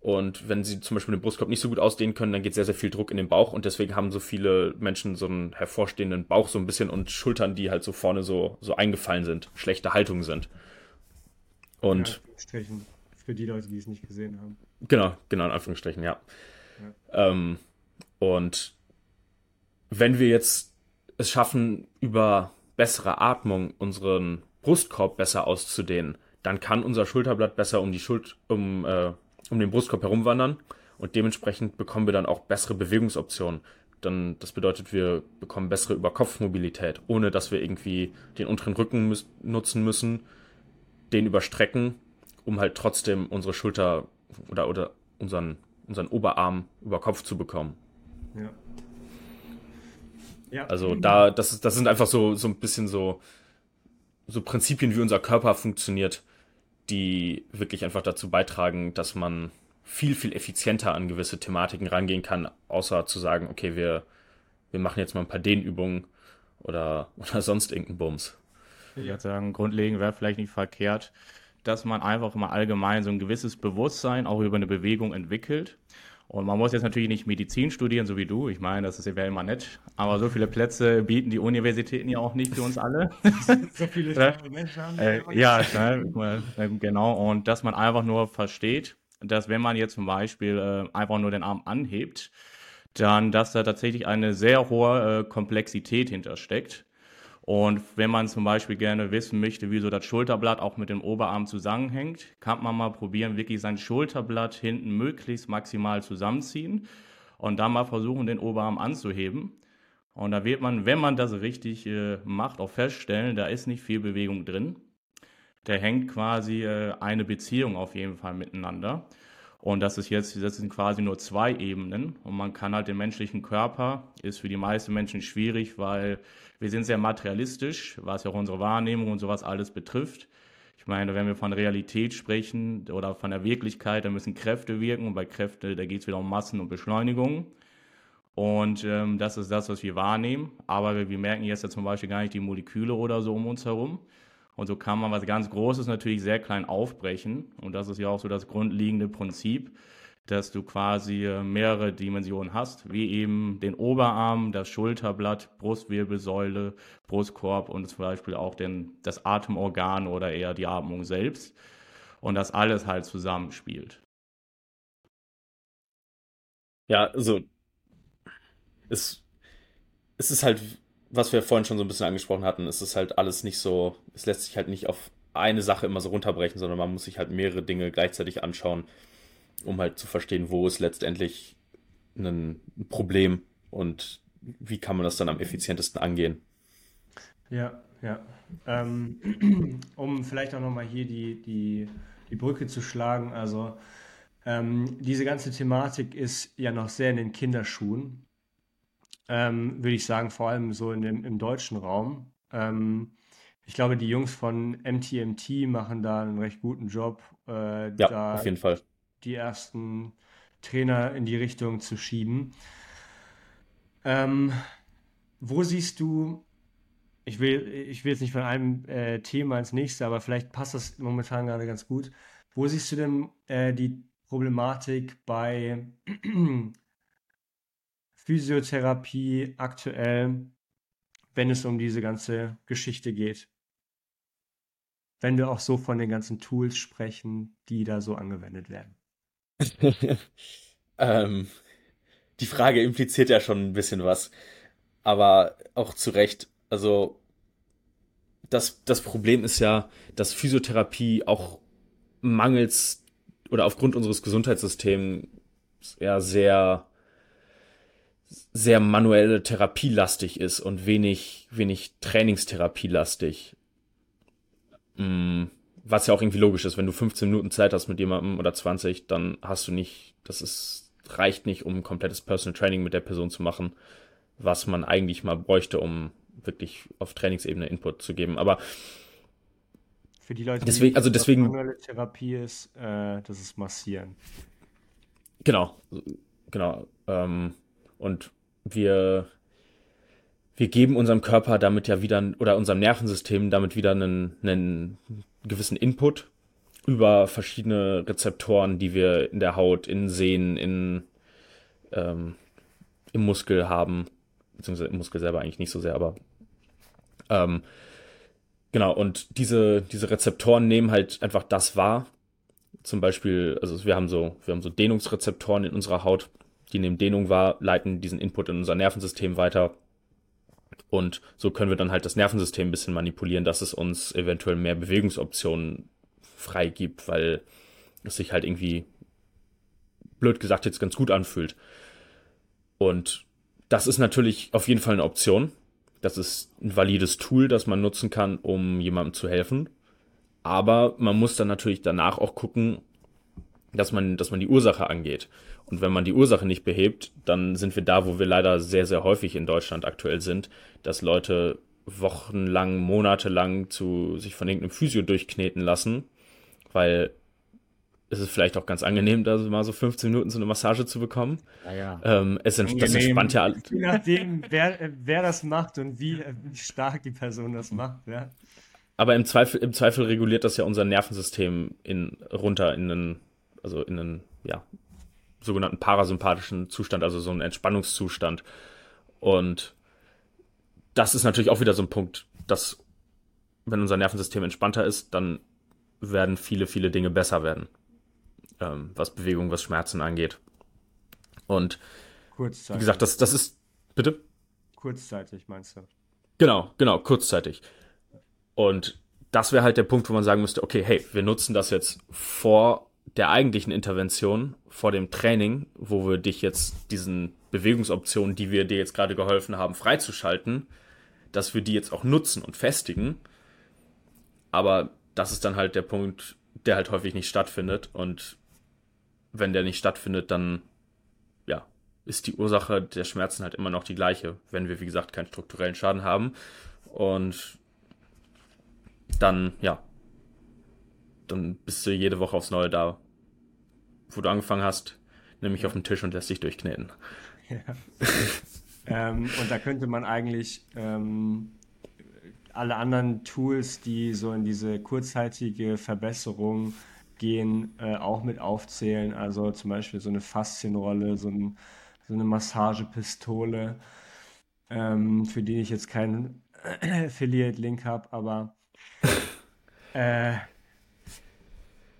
Und wenn sie zum Beispiel den Brustkorb nicht so gut ausdehnen können, dann geht sehr, sehr viel Druck in den Bauch und deswegen haben so viele Menschen so einen hervorstehenden Bauch so ein bisschen und Schultern, die halt so vorne so, so eingefallen sind, schlechte Haltung sind. Und
für die Leute, die es nicht gesehen haben.
Genau, genau, in Anführungsstrichen, ja. ja. Ähm, und wenn wir jetzt es schaffen, über bessere Atmung unseren Brustkorb besser auszudehnen, dann kann unser Schulterblatt besser um die Schuld, um, äh, um den Brustkorb herumwandern und dementsprechend bekommen wir dann auch bessere Bewegungsoptionen. Dann, das bedeutet, wir bekommen bessere Überkopfmobilität, ohne dass wir irgendwie den unteren Rücken müß, nutzen müssen, den überstrecken, um halt trotzdem unsere Schulter oder, oder unseren, unseren Oberarm über Kopf zu bekommen. Ja. ja. Also da, das, ist, das sind einfach so, so ein bisschen so, so Prinzipien, wie unser Körper funktioniert, die wirklich einfach dazu beitragen, dass man viel, viel effizienter an gewisse Thematiken rangehen kann, außer zu sagen, okay, wir, wir machen jetzt mal ein paar Dehnübungen oder, oder sonst irgendeinen Bums.
Ich würde sagen, grundlegend wäre vielleicht nicht verkehrt, dass man einfach mal allgemein so ein gewisses Bewusstsein auch über eine Bewegung entwickelt. Und man muss jetzt natürlich nicht Medizin studieren, so wie du. Ich meine, das wäre immer nett. Aber so viele Plätze bieten die Universitäten ja auch nicht für uns alle. so viele Menschen haben. Äh, ja, ne, genau. Und dass man einfach nur versteht, dass wenn man jetzt zum Beispiel äh, einfach nur den Arm anhebt, dann, dass da tatsächlich eine sehr hohe äh, Komplexität hintersteckt. Und wenn man zum Beispiel gerne wissen möchte, wie so das Schulterblatt auch mit dem Oberarm zusammenhängt, kann man mal probieren, wirklich sein Schulterblatt hinten möglichst maximal zusammenziehen und dann mal versuchen, den Oberarm anzuheben. Und da wird man, wenn man das richtig äh, macht, auch feststellen, da ist nicht viel Bewegung drin. Da hängt quasi äh, eine Beziehung auf jeden Fall miteinander. Und das ist jetzt, das sind quasi nur zwei Ebenen. Und man kann halt den menschlichen Körper, ist für die meisten Menschen schwierig, weil wir sind sehr materialistisch, was ja auch unsere Wahrnehmung und sowas alles betrifft. Ich meine, wenn wir von Realität sprechen oder von der Wirklichkeit, dann müssen Kräfte wirken. Und bei Kräften, da geht es wieder um Massen und Beschleunigung. Und ähm, das ist das, was wir wahrnehmen. Aber wir, wir merken jetzt ja zum Beispiel gar nicht die Moleküle oder so um uns herum. Und so kann man was ganz Großes natürlich sehr klein aufbrechen. Und das ist ja auch so das grundlegende Prinzip, dass du quasi äh, mehrere Dimensionen hast, wie eben den Oberarm, das Schulterblatt, Brustwirbelsäule, Brustkorb und zum Beispiel auch den, das Atemorgan oder eher die Atmung selbst. Und das alles halt zusammenspielt.
Ja, also es, es ist halt was wir vorhin schon so ein bisschen angesprochen hatten, ist es halt alles nicht so, es lässt sich halt nicht auf eine Sache immer so runterbrechen, sondern man muss sich halt mehrere Dinge gleichzeitig anschauen, um halt zu verstehen, wo ist letztendlich ein Problem und wie kann man das dann am effizientesten angehen.
Ja, ja. Ähm, um vielleicht auch nochmal hier die, die, die Brücke zu schlagen, also ähm, diese ganze Thematik ist ja noch sehr in den Kinderschuhen ähm, würde ich sagen, vor allem so in dem, im deutschen Raum. Ähm, ich glaube, die Jungs von MTMT machen da einen recht guten Job,
äh, ja, da auf jeden Fall.
die ersten Trainer in die Richtung zu schieben. Ähm, wo siehst du, ich will, ich will jetzt nicht von einem äh, Thema ins nächste, aber vielleicht passt das momentan gerade ganz gut. Wo siehst du denn äh, die Problematik bei Physiotherapie aktuell, wenn es um diese ganze Geschichte geht? wenn wir auch so von den ganzen Tools sprechen, die da so angewendet werden?
ähm, die Frage impliziert ja schon ein bisschen was, aber auch zu Recht. Also das, das Problem ist ja, dass Physiotherapie auch mangels oder aufgrund unseres Gesundheitssystems ja sehr sehr manuelle Therapielastig ist und wenig wenig Trainingstherapielastig. Mm, was ja auch irgendwie logisch ist, wenn du 15 Minuten Zeit hast mit jemandem oder 20, dann hast du nicht, das ist reicht nicht, um ein komplettes Personal Training mit der Person zu machen, was man eigentlich mal bräuchte, um wirklich auf Trainingsebene Input zu geben. Aber
für die Leute,
deswegen,
die
also deswegen
manuelle Therapie ist, äh, das ist Massieren.
Genau, genau. Ähm, und wir wir geben unserem Körper damit ja wieder oder unserem Nervensystem damit wieder einen, einen gewissen Input über verschiedene Rezeptoren, die wir in der Haut, in Sehnen, in ähm, im Muskel haben, beziehungsweise im Muskel selber eigentlich nicht so sehr, aber ähm, Genau, und diese, diese Rezeptoren nehmen halt einfach das wahr. Zum Beispiel, also wir haben so, wir haben so Dehnungsrezeptoren in unserer Haut, die nehmen Dehnung wahr, leiten diesen Input in unser Nervensystem weiter. Und so können wir dann halt das Nervensystem ein bisschen manipulieren, dass es uns eventuell mehr Bewegungsoptionen freigibt, weil es sich halt irgendwie, blöd gesagt, jetzt ganz gut anfühlt. Und das ist natürlich auf jeden Fall eine Option. Das ist ein valides Tool, das man nutzen kann, um jemandem zu helfen. Aber man muss dann natürlich danach auch gucken, dass man, dass man die Ursache angeht. Und wenn man die Ursache nicht behebt, dann sind wir da, wo wir leider sehr, sehr häufig in Deutschland aktuell sind, dass Leute wochenlang, monatelang zu sich von irgendeinem Physio durchkneten lassen, weil ist es vielleicht auch ganz angenehm, da mal so 15 Minuten so eine Massage zu bekommen.
Naja.
Ähm, es ent das entspannt ja
Je nachdem, wer, wer das macht und wie, wie stark die Person das macht, ja.
Aber im Zweifel, im Zweifel reguliert das ja unser Nervensystem in, runter in einen, also in einen, ja, sogenannten parasympathischen Zustand, also so einen Entspannungszustand. Und das ist natürlich auch wieder so ein Punkt, dass, wenn unser Nervensystem entspannter ist, dann werden viele, viele Dinge besser werden ähm, was Bewegung, was Schmerzen angeht. Und wie gesagt, das, das ist. Bitte?
Kurzzeitig, meinst du?
Genau, genau, kurzzeitig. Und das wäre halt der Punkt, wo man sagen müsste, okay, hey, wir nutzen das jetzt vor der eigentlichen Intervention, vor dem Training, wo wir dich jetzt diesen Bewegungsoptionen, die wir dir jetzt gerade geholfen haben, freizuschalten, dass wir die jetzt auch nutzen und festigen. Aber das ist dann halt der Punkt, der halt häufig nicht stattfindet und wenn der nicht stattfindet, dann ja, ist die Ursache der Schmerzen halt immer noch die gleiche, wenn wir, wie gesagt, keinen strukturellen Schaden haben. Und dann, ja, dann bist du jede Woche aufs Neue da, wo du angefangen hast, nämlich auf dem Tisch und lässt dich durchkneten.
Ja. ähm, und da könnte man eigentlich ähm, alle anderen Tools, die so in diese kurzzeitige Verbesserung gehen, äh, auch mit aufzählen. Also zum Beispiel so eine Faszienrolle, so, ein, so eine Massagepistole, ähm, für die ich jetzt keinen Affiliate-Link habe, aber äh,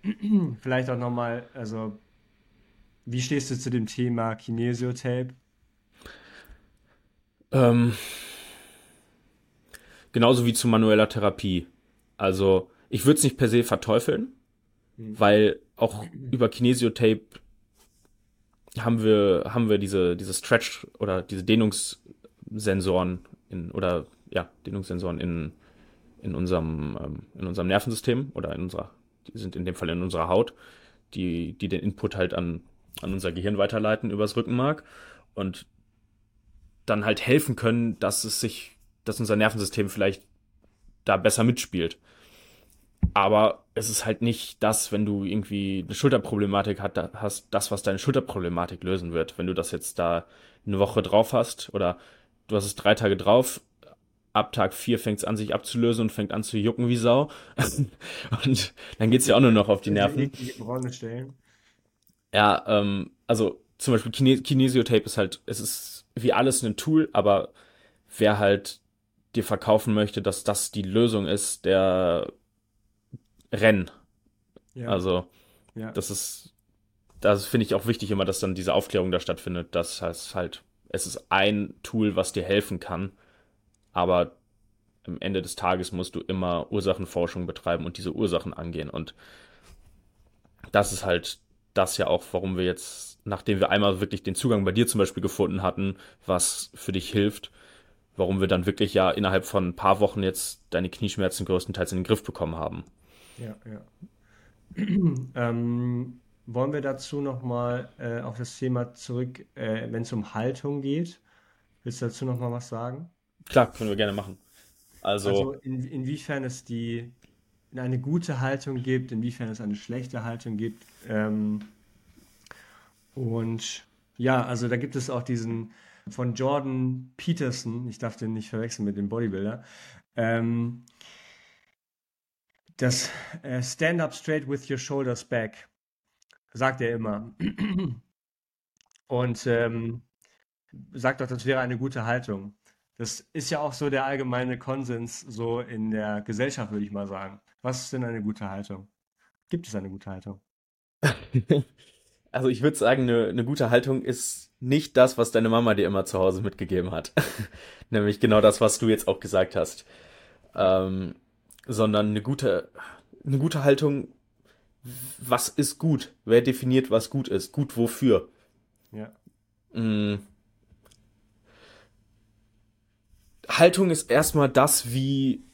vielleicht auch nochmal, also wie stehst du zu dem Thema Kinesiotape?
Ähm, genauso wie zu manueller Therapie. Also ich würde es nicht per se verteufeln, Mhm. Weil auch über Kinesiotape haben wir, haben wir diese, diese Stretch oder diese Dehnungssensoren in, oder ja, Dehnungssensoren in, in unserem, ähm, in unserem Nervensystem oder in unserer, die sind in dem Fall in unserer Haut, die, die den Input halt an, an unser Gehirn weiterleiten übers Rückenmark und dann halt helfen können, dass es sich, dass unser Nervensystem vielleicht da besser mitspielt. Aber es ist halt nicht das, wenn du irgendwie eine Schulterproblematik hat, hast, das, was deine Schulterproblematik lösen wird. Wenn du das jetzt da eine Woche drauf hast oder du hast es drei Tage drauf, ab Tag vier fängt es an, sich abzulösen und fängt an zu jucken wie Sau. und dann geht es ja auch nur noch auf die Nerven. Ja, ähm, also zum Beispiel Kine Kinesiotape ist halt, es ist wie alles ein Tool, aber wer halt dir verkaufen möchte, dass das die Lösung ist, der Rennen. Ja. Also, ja. das ist, das finde ich auch wichtig immer, dass dann diese Aufklärung da stattfindet. Das heißt halt, es ist ein Tool, was dir helfen kann, aber am Ende des Tages musst du immer Ursachenforschung betreiben und diese Ursachen angehen. Und das ist halt das ja auch, warum wir jetzt, nachdem wir einmal wirklich den Zugang bei dir zum Beispiel gefunden hatten, was für dich hilft, warum wir dann wirklich ja innerhalb von ein paar Wochen jetzt deine Knieschmerzen größtenteils in den Griff bekommen haben.
Ja, ja. ähm, wollen wir dazu nochmal äh, auf das Thema zurück, äh, wenn es um Haltung geht? Willst du dazu nochmal was sagen?
Klar, können wir gerne machen. Also,
also in, inwiefern es die eine gute Haltung gibt, inwiefern es eine schlechte Haltung gibt. Ähm, und ja, also da gibt es auch diesen von Jordan Peterson, ich darf den nicht verwechseln mit dem Bodybuilder, ähm, das äh, Stand up straight with your shoulders back, sagt er immer. Und ähm, sagt auch, das wäre eine gute Haltung. Das ist ja auch so der allgemeine Konsens so in der Gesellschaft, würde ich mal sagen. Was ist denn eine gute Haltung? Gibt es eine gute Haltung?
Also ich würde sagen, eine, eine gute Haltung ist nicht das, was deine Mama dir immer zu Hause mitgegeben hat. Nämlich genau das, was du jetzt auch gesagt hast. Ähm, sondern eine gute, eine gute Haltung, was ist gut? Wer definiert, was gut ist? Gut wofür?
Ja.
Mhm. Haltung ist erstmal das, wie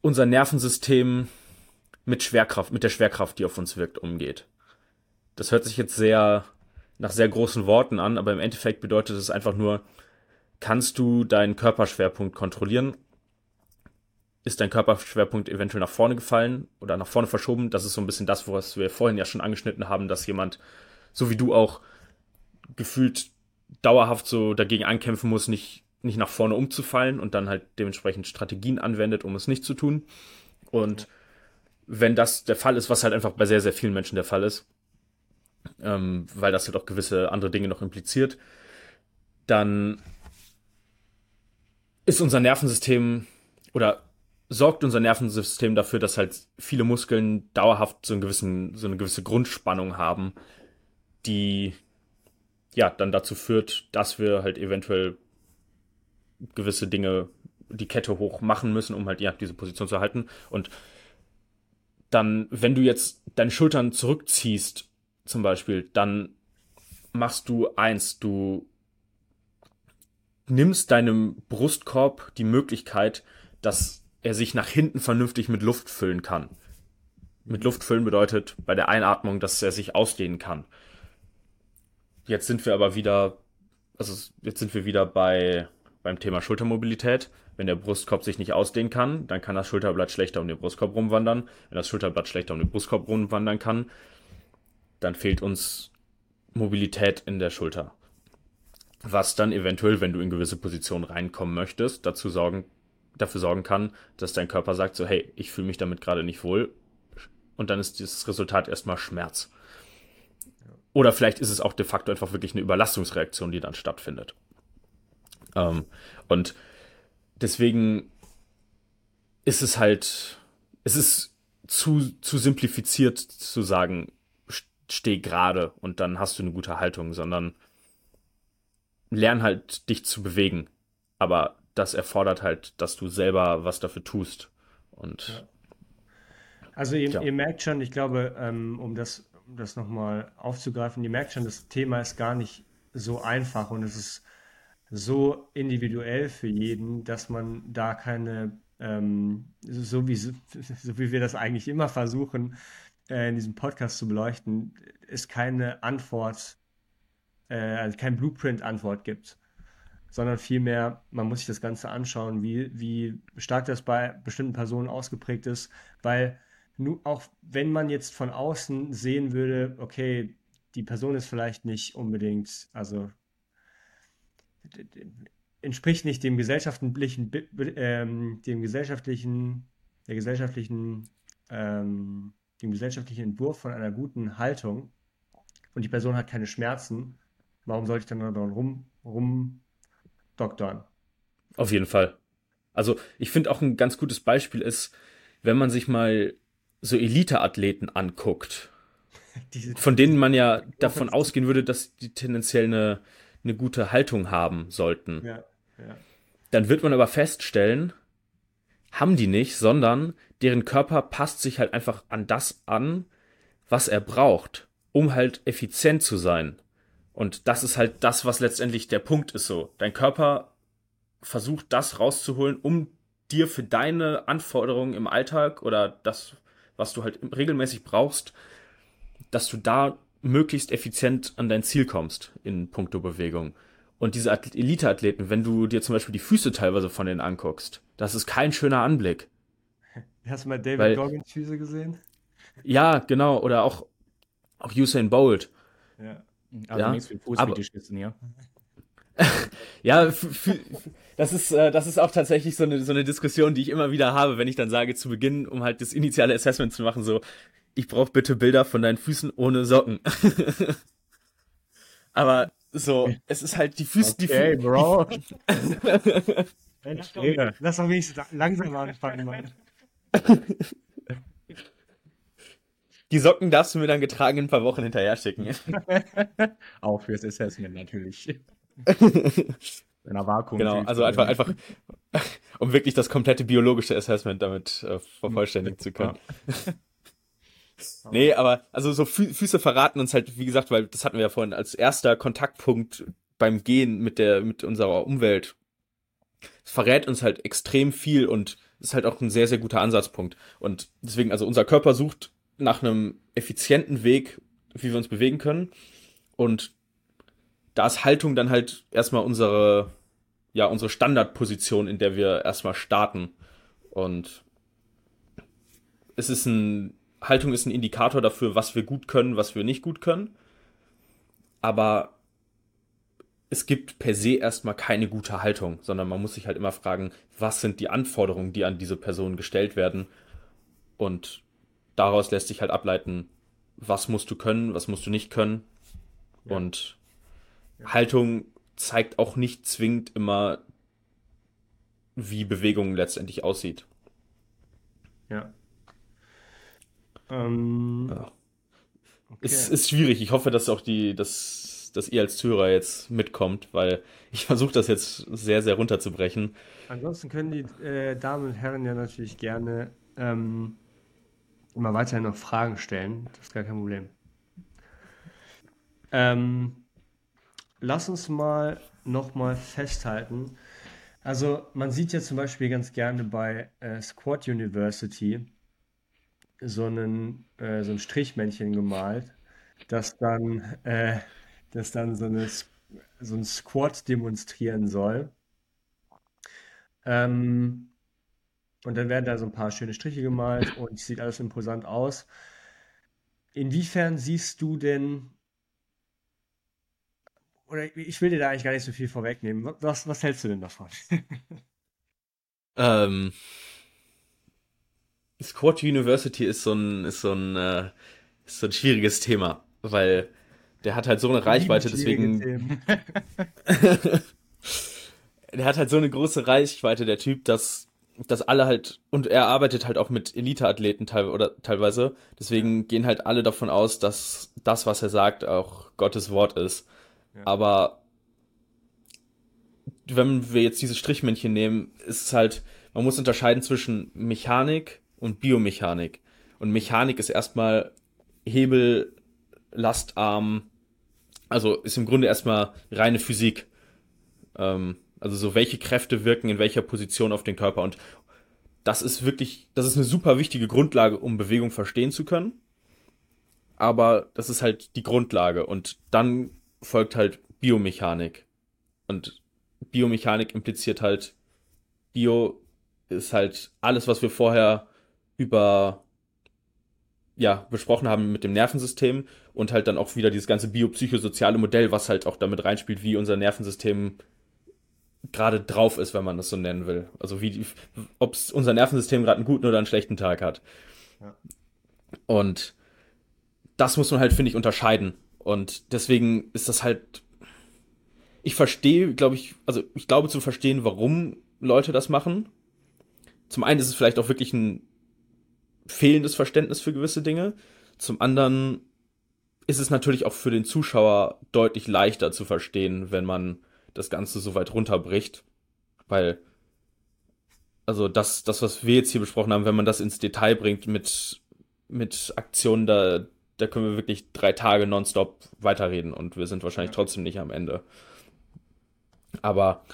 unser Nervensystem mit Schwerkraft, mit der Schwerkraft, die auf uns wirkt, umgeht. Das hört sich jetzt sehr nach sehr großen Worten an, aber im Endeffekt bedeutet es einfach nur, kannst du deinen Körperschwerpunkt kontrollieren? Ist dein Körperschwerpunkt eventuell nach vorne gefallen oder nach vorne verschoben? Das ist so ein bisschen das, was wir vorhin ja schon angeschnitten haben, dass jemand, so wie du auch, gefühlt dauerhaft so dagegen ankämpfen muss, nicht nicht nach vorne umzufallen und dann halt dementsprechend Strategien anwendet, um es nicht zu tun. Und wenn das der Fall ist, was halt einfach bei sehr, sehr vielen Menschen der Fall ist, ähm, weil das halt auch gewisse andere Dinge noch impliziert, dann ist unser Nervensystem oder sorgt unser Nervensystem dafür, dass halt viele Muskeln dauerhaft so, einen gewissen, so eine gewisse Grundspannung haben, die ja dann dazu führt, dass wir halt eventuell gewisse Dinge die Kette hoch machen müssen, um halt ja, diese Position zu halten. Und dann, wenn du jetzt deine Schultern zurückziehst, zum Beispiel, dann machst du eins, du nimmst deinem Brustkorb die Möglichkeit, dass er sich nach hinten vernünftig mit Luft füllen kann. Mit Luft füllen bedeutet bei der Einatmung, dass er sich ausdehnen kann. Jetzt sind wir aber wieder, also jetzt sind wir wieder bei beim Thema Schultermobilität. Wenn der Brustkorb sich nicht ausdehnen kann, dann kann das Schulterblatt schlechter um den Brustkorb rumwandern. Wenn das Schulterblatt schlechter um den Brustkorb rumwandern kann, dann fehlt uns Mobilität in der Schulter. Was dann eventuell, wenn du in gewisse Positionen reinkommen möchtest, dazu sorgen, dafür sorgen kann, dass dein Körper sagt so, hey, ich fühle mich damit gerade nicht wohl. Und dann ist das Resultat erstmal Schmerz. Oder vielleicht ist es auch de facto einfach wirklich eine Überlastungsreaktion, die dann stattfindet. Ähm, und deswegen ist es halt, es ist zu, zu simplifiziert zu sagen, steh gerade und dann hast du eine gute Haltung, sondern lern halt dich zu bewegen. Aber das erfordert halt, dass du selber was dafür tust. Und ja.
Also ihr, ja. ihr, merkt schon, ich glaube, ähm, um das, um das nochmal aufzugreifen, ihr merkt schon, das Thema ist gar nicht so einfach und es ist so individuell für jeden, dass man da keine, ähm, so, wie, so wie wir das eigentlich immer versuchen, äh, in diesem Podcast zu beleuchten, es keine Antwort, äh, also kein Blueprint-Antwort gibt, sondern vielmehr, man muss sich das Ganze anschauen, wie, wie stark das bei bestimmten Personen ausgeprägt ist, weil nur auch wenn man jetzt von außen sehen würde, okay, die Person ist vielleicht nicht unbedingt, also entspricht nicht dem gesellschaftlichen, ähm, dem gesellschaftlichen, der gesellschaftlichen, ähm, dem gesellschaftlichen Entwurf von einer guten Haltung und die Person hat keine Schmerzen, warum sollte ich dann daran rum, rumdoktern?
Auf jeden Fall. Also ich finde auch ein ganz gutes Beispiel ist, wenn man sich mal so Elite-Athleten anguckt, von denen man ja davon ausgehen würde, dass die tendenziell eine, eine gute Haltung haben sollten. Ja, ja. Dann wird man aber feststellen, haben die nicht, sondern deren Körper passt sich halt einfach an das an, was er braucht, um halt effizient zu sein. Und das ist halt das, was letztendlich der Punkt ist so. Dein Körper versucht das rauszuholen, um dir für deine Anforderungen im Alltag oder das, was du halt regelmäßig brauchst, dass du da möglichst effizient an dein Ziel kommst in puncto Bewegung. Und diese Elite-Athleten, wenn du dir zum Beispiel die Füße teilweise von denen anguckst, das ist kein schöner Anblick.
Hast du mal David Weil, Goggins Füße gesehen?
Ja, genau. Oder auch, auch Usain Bolt.
Ja. Also ja, nichts für Fußfetischisten, ja.
ja, das ist, äh, das ist auch tatsächlich so eine, so eine Diskussion, die ich immer wieder habe, wenn ich dann sage, zu Beginn, um halt das initiale Assessment zu machen, so, ich brauche bitte Bilder von deinen Füßen ohne Socken. Aber so, es ist halt die Füße,
okay,
die
Füße. Bro. Lass doch wenigstens langsam anfangen, Mann.
Die Socken darfst du mir dann getragen in ein paar Wochen hinterher schicken.
Auch fürs Assessment natürlich.
In einer Vakuum. Genau, also einfach, einfach, um wirklich das komplette biologische Assessment damit äh, vervollständigen zu können. Nee, aber also so Fü Füße verraten uns halt, wie gesagt, weil das hatten wir ja vorhin als erster Kontaktpunkt beim Gehen mit der, mit unserer Umwelt. Es verrät uns halt extrem viel und ist halt auch ein sehr, sehr guter Ansatzpunkt. Und deswegen, also unser Körper sucht nach einem effizienten Weg, wie wir uns bewegen können. Und da ist Haltung dann halt erstmal unsere, ja, unsere Standardposition, in der wir erstmal starten. Und es ist ein, Haltung ist ein Indikator dafür, was wir gut können, was wir nicht gut können. Aber es gibt per se erstmal keine gute Haltung, sondern man muss sich halt immer fragen, was sind die Anforderungen, die an diese Person gestellt werden. Und daraus lässt sich halt ableiten, was musst du können, was musst du nicht können. Ja. Und ja. Haltung zeigt auch nicht zwingend immer, wie Bewegung letztendlich aussieht.
Ja.
Ähm, ja. Okay. Es ist schwierig. Ich hoffe, dass auch die, dass, dass ihr als Zuhörer jetzt mitkommt, weil ich versuche das jetzt sehr, sehr runterzubrechen.
Ansonsten können die äh, Damen und Herren ja natürlich gerne ähm, immer weiterhin noch Fragen stellen. Das ist gar kein Problem. Ähm, lass uns mal nochmal festhalten. Also man sieht ja zum Beispiel ganz gerne bei äh, Squad University so, einen, äh, so ein Strichmännchen gemalt, das dann, äh, das dann so, eine, so ein Squad demonstrieren soll. Ähm, und dann werden da so ein paar schöne Striche gemalt und sieht alles imposant aus. Inwiefern siehst du denn oder ich will dir da eigentlich gar nicht so viel vorwegnehmen. Was, was hältst du denn davon?
ähm, Squad University ist so ein, ist so ein, äh, ist so ein schwieriges Thema, weil der hat halt so eine Reichweite, deswegen. der hat halt so eine große Reichweite, der Typ, dass, dass alle halt, und er arbeitet halt auch mit Elite-Athleten teil, oder teilweise, deswegen gehen halt alle davon aus, dass das, was er sagt, auch Gottes Wort ist. Aber wenn wir jetzt dieses Strichmännchen nehmen, ist es halt, man muss unterscheiden zwischen Mechanik und Biomechanik. Und Mechanik ist erstmal Hebel, Lastarm, also ist im Grunde erstmal reine Physik. Ähm, also so welche Kräfte wirken in welcher Position auf den Körper. Und das ist wirklich, das ist eine super wichtige Grundlage, um Bewegung verstehen zu können. Aber das ist halt die Grundlage. Und dann folgt halt Biomechanik. Und Biomechanik impliziert halt, Bio ist halt alles, was wir vorher über ja, besprochen haben mit dem Nervensystem und halt dann auch wieder dieses ganze biopsychosoziale Modell, was halt auch damit reinspielt, wie unser Nervensystem gerade drauf ist, wenn man das so nennen will. Also wie ob unser Nervensystem gerade einen guten oder einen schlechten Tag hat. Ja. Und das muss man halt, finde ich, unterscheiden. Und deswegen ist das halt. Ich verstehe, glaube ich, also ich glaube zu verstehen, warum Leute das machen. Zum einen ist es vielleicht auch wirklich ein fehlendes Verständnis für gewisse Dinge. Zum anderen ist es natürlich auch für den Zuschauer deutlich leichter zu verstehen, wenn man das Ganze so weit runterbricht. Weil, also das, das, was wir jetzt hier besprochen haben, wenn man das ins Detail bringt mit, mit Aktionen, da, da können wir wirklich drei Tage nonstop weiterreden und wir sind wahrscheinlich trotzdem nicht am Ende. Aber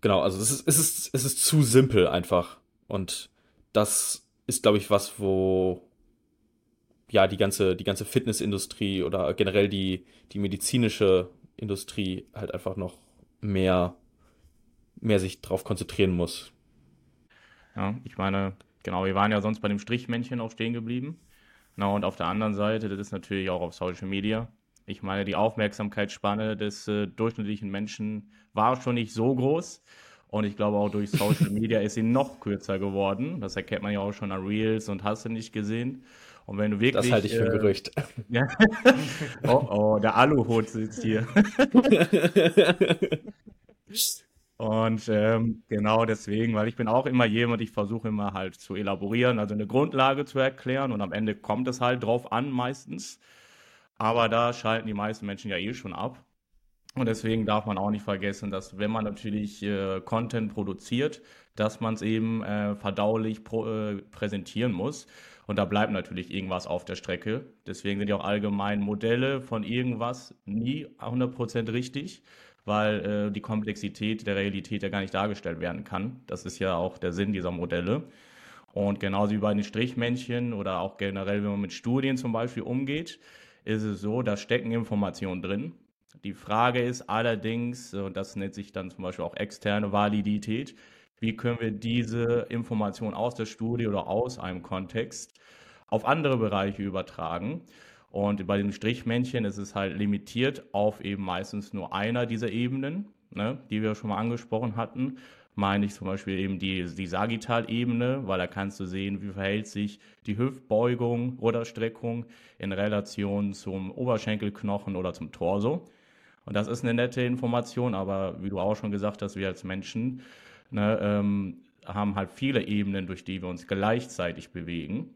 genau, also es ist, es ist, es ist zu simpel einfach. Und das ist, glaube ich, was, wo ja die ganze, die ganze Fitnessindustrie oder generell die, die medizinische Industrie halt einfach noch mehr, mehr sich drauf konzentrieren muss.
Ja, ich meine, genau, wir waren ja sonst bei dem Strichmännchen auch stehen geblieben. Na, und auf der anderen Seite, das ist natürlich auch auf Social Media. Ich meine, die Aufmerksamkeitsspanne des äh, durchschnittlichen Menschen war schon nicht so groß. Und ich glaube auch durch Social Media ist sie noch kürzer geworden. Das erkennt man ja auch schon an Reels und hast du nicht gesehen. Und wenn du wirklich.
Das halte ich für ein äh, Gerücht.
Ja. oh, oh, der Aluhut sitzt hier. Und ähm, genau deswegen, weil ich bin auch immer jemand, ich versuche immer halt zu elaborieren, also eine Grundlage zu erklären und am Ende kommt es halt drauf an meistens. Aber da schalten die meisten Menschen ja eh schon ab. Und deswegen darf man auch nicht vergessen, dass wenn man natürlich äh, Content produziert, dass man es eben äh, verdaulich pro, äh, präsentieren muss. Und da bleibt natürlich irgendwas auf der Strecke. Deswegen sind ja auch allgemein Modelle von irgendwas nie 100% richtig weil äh, die Komplexität der Realität ja gar nicht dargestellt werden kann. Das ist ja auch der Sinn dieser Modelle. Und genauso wie bei den Strichmännchen oder auch generell, wenn man mit Studien zum Beispiel umgeht, ist es so, da stecken Informationen drin. Die Frage ist allerdings, und das nennt sich dann zum Beispiel auch externe Validität, wie können wir diese Information aus der Studie oder aus einem Kontext auf andere Bereiche übertragen? Und bei dem Strichmännchen ist es halt limitiert auf eben meistens nur einer dieser Ebenen, ne, die wir schon mal angesprochen hatten. Meine ich zum Beispiel eben die, die Sagittalebene, weil da kannst du sehen, wie verhält sich die Hüftbeugung oder Streckung in Relation zum Oberschenkelknochen oder zum Torso. Und das ist eine nette Information, aber wie du auch schon gesagt hast, wir als Menschen ne, ähm, haben halt viele Ebenen, durch die wir uns gleichzeitig bewegen.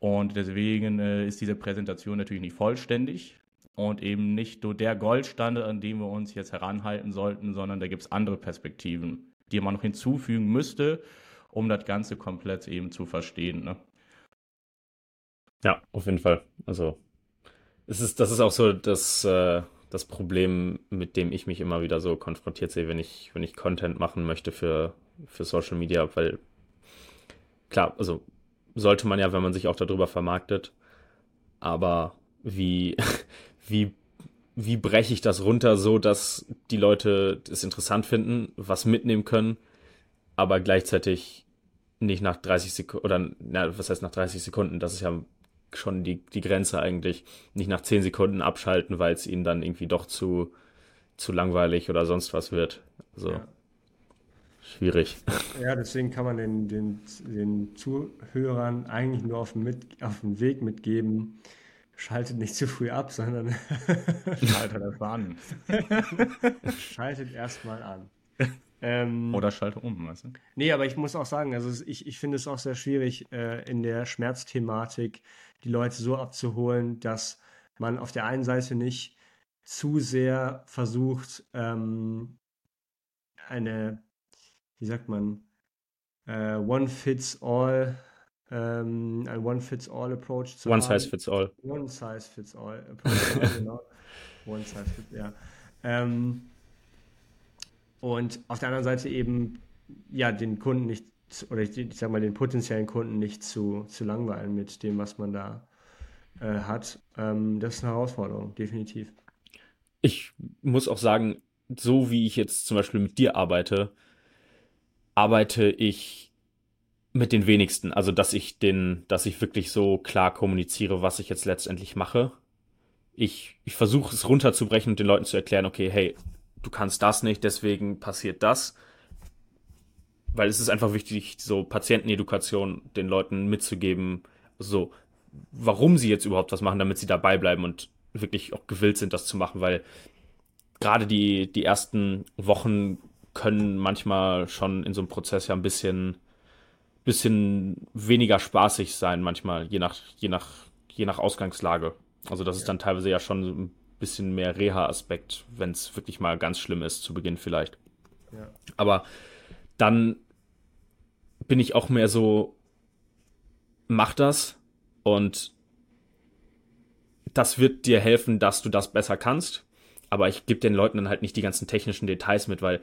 Und deswegen äh, ist diese Präsentation natürlich nicht vollständig und eben nicht nur der Goldstandard, an dem wir uns jetzt heranhalten sollten, sondern da gibt es andere Perspektiven, die man noch hinzufügen müsste, um das Ganze komplett eben zu verstehen. Ne?
Ja, auf jeden Fall. Also es ist, das ist auch so das, äh, das Problem, mit dem ich mich immer wieder so konfrontiert sehe, wenn ich, wenn ich Content machen möchte für, für Social Media, weil klar, also sollte man ja, wenn man sich auch darüber vermarktet. Aber wie, wie, wie breche ich das runter, so dass die Leute es interessant finden, was mitnehmen können, aber gleichzeitig nicht nach 30 Sekunden, oder, na, was heißt nach 30 Sekunden? Das ist ja schon die, die Grenze eigentlich. Nicht nach 10 Sekunden abschalten, weil es ihnen dann irgendwie doch zu, zu langweilig oder sonst was wird. Also. Ja schwierig.
Ja, deswegen kann man den, den, den Zuhörern eigentlich nur auf dem, mit, auf dem Weg mitgeben, schaltet nicht zu früh ab, sondern
schaltet erstmal an.
schaltet erstmal an.
Ähm, Oder schalte um, weißt du?
Nee, aber ich muss auch sagen, also ich, ich finde es auch sehr schwierig, äh, in der Schmerzthematik die Leute so abzuholen, dass man auf der einen Seite nicht zu sehr versucht, ähm, eine wie sagt man, äh, One-Fits-All, ähm, ein One-Fits-All-Approach
zu One haben. Size Fits All.
One Size Fits All Approach, genau. One Size Fits, ja. Ähm, und auf der anderen Seite eben, ja, den Kunden nicht, oder ich, sag mal, den potenziellen Kunden nicht zu, zu langweilen mit dem, was man da äh, hat. Ähm, das ist eine Herausforderung, definitiv.
Ich muss auch sagen, so wie ich jetzt zum Beispiel mit dir arbeite, arbeite ich mit den wenigsten. Also, dass ich den, dass ich wirklich so klar kommuniziere, was ich jetzt letztendlich mache. Ich, ich versuche es runterzubrechen und den Leuten zu erklären, okay, hey, du kannst das nicht, deswegen passiert das. Weil es ist einfach wichtig, so Patientenedukation den Leuten mitzugeben, so, warum sie jetzt überhaupt was machen, damit sie dabei bleiben und wirklich auch gewillt sind, das zu machen, weil gerade die, die ersten Wochen können manchmal schon in so einem Prozess ja ein bisschen, bisschen weniger spaßig sein manchmal, je nach, je nach, je nach Ausgangslage. Also das ja. ist dann teilweise ja schon ein bisschen mehr Reha-Aspekt, wenn es wirklich mal ganz schlimm ist, zu Beginn vielleicht. Ja. Aber dann bin ich auch mehr so, mach das und das wird dir helfen, dass du das besser kannst. Aber ich gebe den Leuten dann halt nicht die ganzen technischen Details mit, weil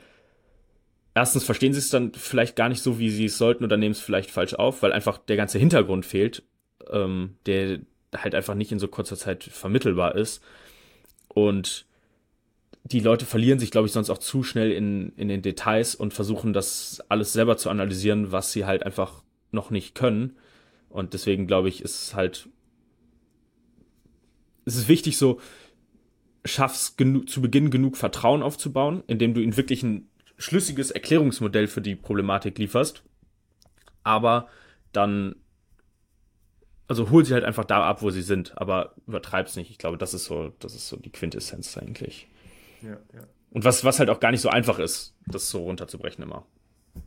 erstens verstehen sie es dann vielleicht gar nicht so, wie sie es sollten oder nehmen es vielleicht falsch auf, weil einfach der ganze Hintergrund fehlt, ähm, der halt einfach nicht in so kurzer Zeit vermittelbar ist. Und die Leute verlieren sich, glaube ich, sonst auch zu schnell in, in den Details und versuchen das alles selber zu analysieren, was sie halt einfach noch nicht können. Und deswegen, glaube ich, ist es halt, es ist wichtig, so, schaffst zu Beginn genug Vertrauen aufzubauen, indem du ihnen wirklich ein schlüssiges Erklärungsmodell für die Problematik lieferst. Aber dann, also hol sie halt einfach da ab, wo sie sind, aber übertreib's nicht. Ich glaube, das ist so, das ist so die Quintessenz eigentlich. Ja, ja. Und was, was halt auch gar nicht so einfach ist, das so runterzubrechen immer.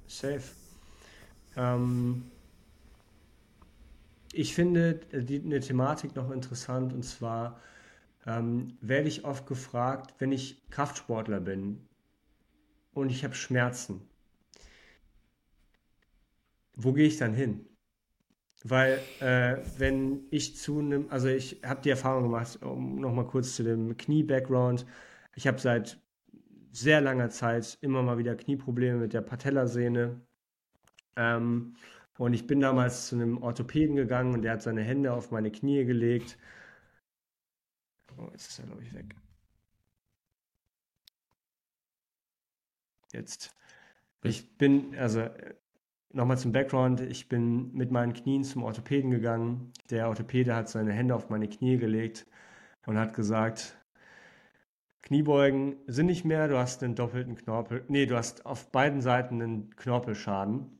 Safe. Ähm, ich finde die, eine Thematik noch interessant und zwar ähm, werde ich oft gefragt, wenn ich Kraftsportler bin und ich habe Schmerzen, wo gehe ich dann hin? Weil äh, wenn ich zu einem, also ich habe die Erfahrung gemacht, um nochmal kurz zu dem Knie-Background, ich habe seit sehr langer Zeit immer mal wieder Knieprobleme mit der Patellasehne. Ähm, und ich bin damals zu einem Orthopäden gegangen und der hat seine Hände auf meine Knie gelegt. Oh, jetzt ist er, glaube ich, weg. Jetzt. Ich bin, also nochmal zum Background, ich bin mit meinen Knien zum Orthopäden gegangen. Der Orthopäde hat seine Hände auf meine Knie gelegt und hat gesagt, Kniebeugen sind nicht mehr, du hast einen doppelten Knorpel, nee, du hast auf beiden Seiten einen Knorpelschaden.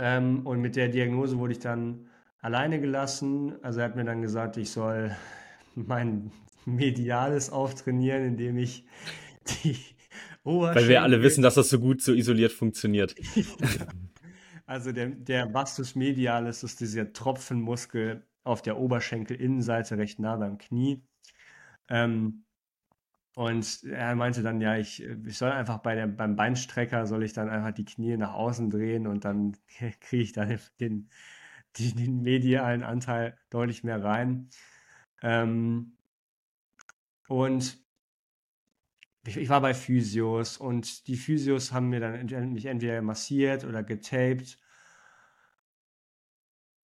Ähm, und mit der Diagnose wurde ich dann alleine gelassen. Also er hat mir dann gesagt, ich soll mein Mediales auftrainieren, indem ich die
Oberschenkel... Weil wir alle wissen, dass das so gut so isoliert funktioniert.
also der, der Vastus medialis ist dieser Tropfenmuskel auf der Oberschenkelinnenseite recht nah beim Knie. Ähm, und er meinte dann, ja, ich, ich soll einfach bei der, beim Beinstrecker, soll ich dann einfach die Knie nach außen drehen und dann kriege ich dann den, den, den medialen Anteil deutlich mehr rein. Ähm, und ich, war bei Physios und die Physios haben mir dann mich entweder massiert oder getaped.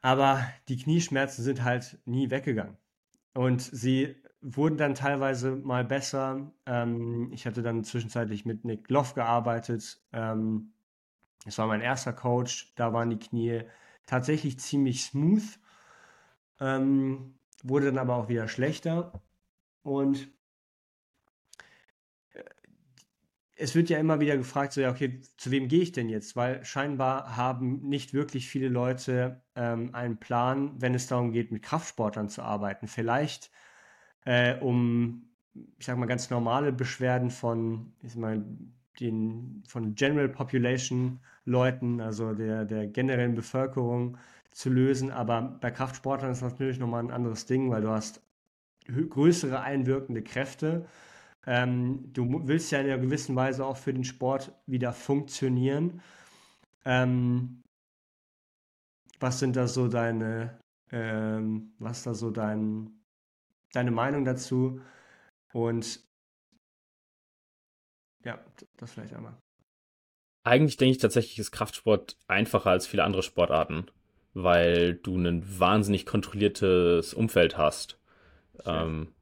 Aber die Knieschmerzen sind halt nie weggegangen. Und sie wurden dann teilweise mal besser. Ähm, ich hatte dann zwischenzeitlich mit Nick Loff gearbeitet. Ähm, das war mein erster Coach. Da waren die Knie tatsächlich ziemlich smooth. Ähm, wurde dann aber auch wieder schlechter. Und äh, es wird ja immer wieder gefragt, so ja, okay, zu wem gehe ich denn jetzt? Weil scheinbar haben nicht wirklich viele Leute ähm, einen Plan, wenn es darum geht, mit Kraftsportlern zu arbeiten. Vielleicht äh, um, ich sag mal, ganz normale Beschwerden von, ich mal, den, von General Population Leuten, also der, der generellen Bevölkerung zu lösen. Aber bei Kraftsportlern ist das natürlich nochmal ein anderes Ding, weil du hast größere einwirkende Kräfte. Ähm, du willst ja in einer gewissen Weise auch für den Sport wieder funktionieren. Ähm, was sind da so deine, ähm, was ist da so dein, deine Meinung dazu. Und ja, das vielleicht einmal.
Eigentlich denke ich tatsächlich, ist Kraftsport einfacher als viele andere Sportarten, weil du ein wahnsinnig kontrolliertes Umfeld hast. Ähm,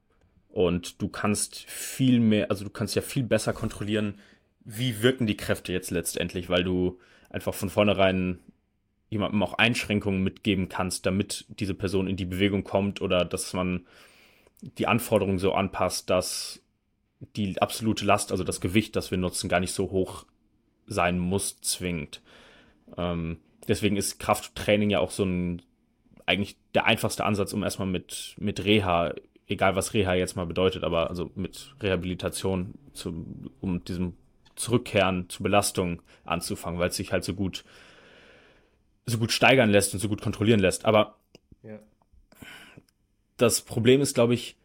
und du kannst viel mehr, also du kannst ja viel besser kontrollieren, wie wirken die Kräfte jetzt letztendlich, weil du einfach von vornherein jemandem auch Einschränkungen mitgeben kannst, damit diese Person in die Bewegung kommt oder dass man die Anforderungen so anpasst, dass die absolute Last, also das Gewicht, das wir nutzen, gar nicht so hoch sein muss, zwingend. Ähm, deswegen ist Krafttraining ja auch so ein eigentlich der einfachste Ansatz, um erstmal mit, mit Reha, egal was Reha jetzt mal bedeutet, aber also mit Rehabilitation, zu, um diesem Zurückkehren zu Belastung anzufangen, weil es sich halt so gut so gut steigern lässt und so gut kontrollieren lässt. Aber ja. das Problem ist, glaube ich,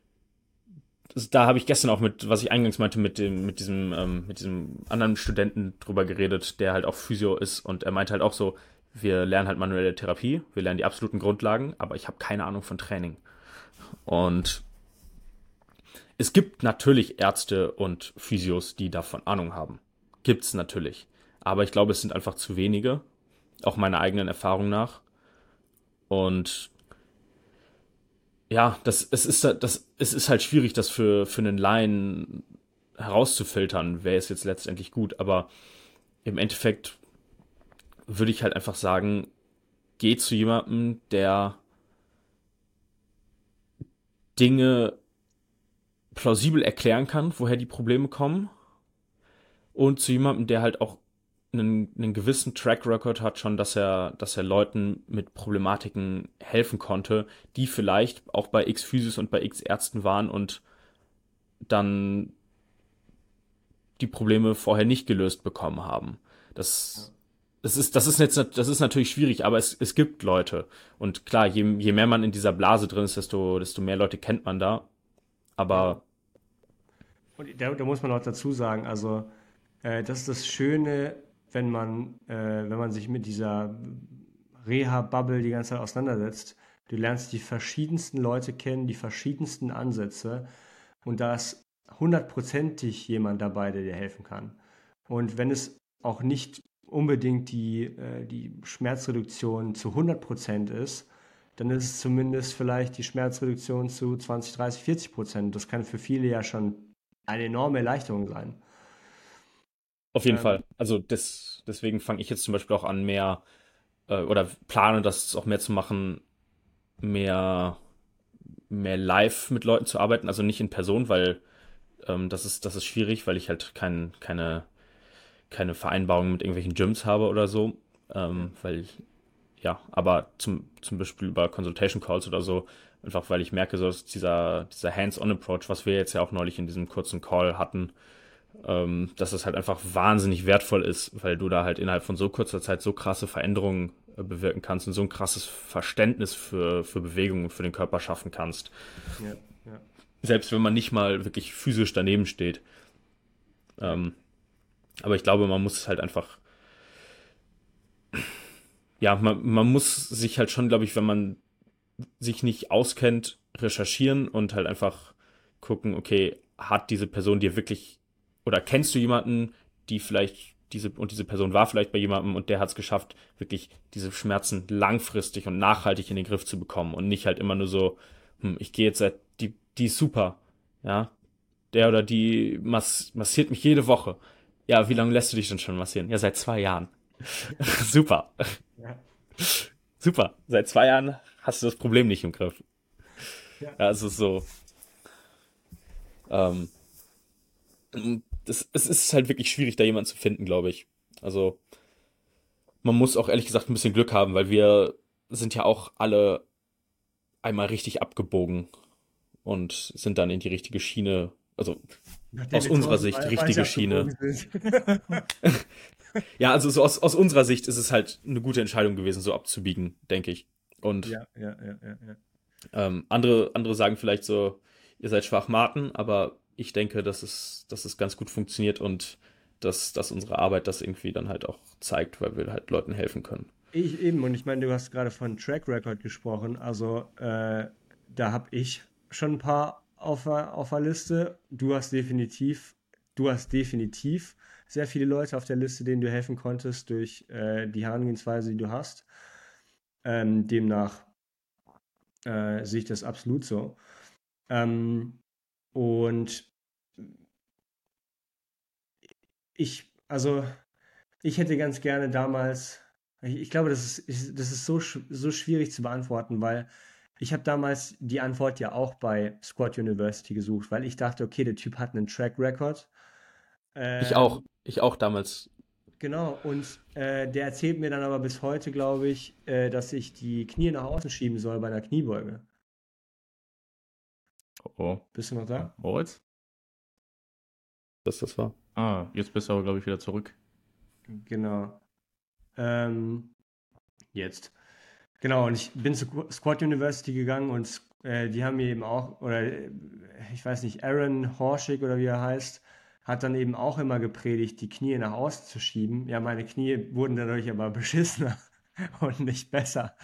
da habe ich gestern auch mit, was ich eingangs meinte, mit dem, mit diesem, ähm, mit diesem anderen Studenten drüber geredet, der halt auch Physio ist und er meinte halt auch so, wir lernen halt manuelle Therapie, wir lernen die absoluten Grundlagen, aber ich habe keine Ahnung von Training. Und es gibt natürlich Ärzte und Physios, die davon Ahnung haben. Gibt's natürlich. Aber ich glaube, es sind einfach zu wenige. Auch meiner eigenen Erfahrung nach. Und ja, das, es ist, das, es ist halt schwierig, das für, für einen Laien herauszufiltern, wer ist jetzt letztendlich gut. Aber im Endeffekt würde ich halt einfach sagen, geh zu jemandem, der Dinge plausibel erklären kann, woher die Probleme kommen. Und zu jemandem, der halt auch einen, einen gewissen Track Record hat schon, dass er, dass er Leuten mit Problematiken helfen konnte, die vielleicht auch bei X Physis und bei X Ärzten waren und dann die Probleme vorher nicht gelöst bekommen haben. Das, das ist, das ist jetzt, das ist natürlich schwierig, aber es, es gibt Leute. Und klar, je, je mehr man in dieser Blase drin ist, desto, desto mehr Leute kennt man da. Aber.
Und da, da muss man auch dazu sagen, also, äh, das ist das Schöne wenn man, äh, wenn man sich mit dieser Reha-Bubble die ganze Zeit auseinandersetzt. Du lernst die verschiedensten Leute kennen, die verschiedensten Ansätze und da ist hundertprozentig jemand dabei, der dir helfen kann. Und wenn es auch nicht unbedingt die, äh, die Schmerzreduktion zu 100% ist, dann ist es zumindest vielleicht die Schmerzreduktion zu 20, 30, 40 Prozent. Das kann für viele ja schon eine enorme Erleichterung sein.
Auf jeden ähm, Fall. Also das, deswegen fange ich jetzt zum Beispiel auch an, mehr äh, oder plane das auch mehr zu machen, mehr, mehr live mit Leuten zu arbeiten, also nicht in Person, weil ähm, das, ist, das ist schwierig, weil ich halt kein, keine, keine Vereinbarung mit irgendwelchen Gyms habe oder so. Ähm, weil, ja, aber zum, zum Beispiel über Consultation Calls oder so, einfach weil ich merke, so dass dieser, dieser Hands-on-Approach, was wir jetzt ja auch neulich in diesem kurzen Call hatten, ähm, dass es halt einfach wahnsinnig wertvoll ist, weil du da halt innerhalb von so kurzer Zeit so krasse Veränderungen äh, bewirken kannst und so ein krasses Verständnis für, für Bewegungen für den Körper schaffen kannst. Ja, ja. Selbst wenn man nicht mal wirklich physisch daneben steht. Ähm, aber ich glaube, man muss halt einfach. Ja, man, man muss sich halt schon, glaube ich, wenn man sich nicht auskennt, recherchieren und halt einfach gucken, okay, hat diese Person dir wirklich oder kennst du jemanden, die vielleicht diese und diese Person war vielleicht bei jemandem und der hat es geschafft, wirklich diese Schmerzen langfristig und nachhaltig in den Griff zu bekommen und nicht halt immer nur so, hm, ich gehe jetzt seit die die ist super, ja, der oder die mass, massiert mich jede Woche. Ja, wie lange lässt du dich denn schon massieren? Ja, seit zwei Jahren. super. Ja. Super. Seit zwei Jahren hast du das Problem nicht im Griff. Ja, also so. Ähm, das, es ist halt wirklich schwierig, da jemanden zu finden, glaube ich. Also, man muss auch ehrlich gesagt ein bisschen Glück haben, weil wir sind ja auch alle einmal richtig abgebogen und sind dann in die richtige Schiene, also aus unserer Sicht richtige Schiene. ja, also so aus, aus unserer Sicht ist es halt eine gute Entscheidung gewesen, so abzubiegen, denke ich. Und ja, ja, ja, ja, ja. Ähm, andere, andere sagen vielleicht so, ihr seid Schwachmaten, aber ich denke, dass es, dass es ganz gut funktioniert und dass, dass unsere Arbeit das irgendwie dann halt auch zeigt, weil wir halt Leuten helfen können.
Ich eben, und ich meine, du hast gerade von Track Record gesprochen, also äh, da habe ich schon ein paar auf, auf der Liste. Du hast definitiv, du hast definitiv sehr viele Leute auf der Liste, denen du helfen konntest durch äh, die Herangehensweise, die du hast. Ähm, demnach äh, sehe ich das absolut so. Ähm, und ich, also, ich hätte ganz gerne damals, ich, ich glaube, das ist, das ist so, so schwierig zu beantworten, weil ich habe damals die Antwort ja auch bei Squad University gesucht, weil ich dachte, okay, der Typ hat einen Track Record.
Ähm, ich auch, ich auch damals.
Genau, und äh, der erzählt mir dann aber bis heute, glaube ich, äh, dass ich die Knie nach außen schieben soll bei einer Kniebeuge.
Oh.
Bist du noch da?
Moritz?
Was das war?
Ah, jetzt bist du aber, glaube ich, wieder zurück.
Genau. Ähm, jetzt. Genau, und ich bin zur Squad University gegangen und äh, die haben mir eben auch, oder ich weiß nicht, Aaron Horschig oder wie er heißt, hat dann eben auch immer gepredigt, die Knie nach außen zu schieben. Ja, meine Knie wurden dadurch aber beschissener und nicht besser.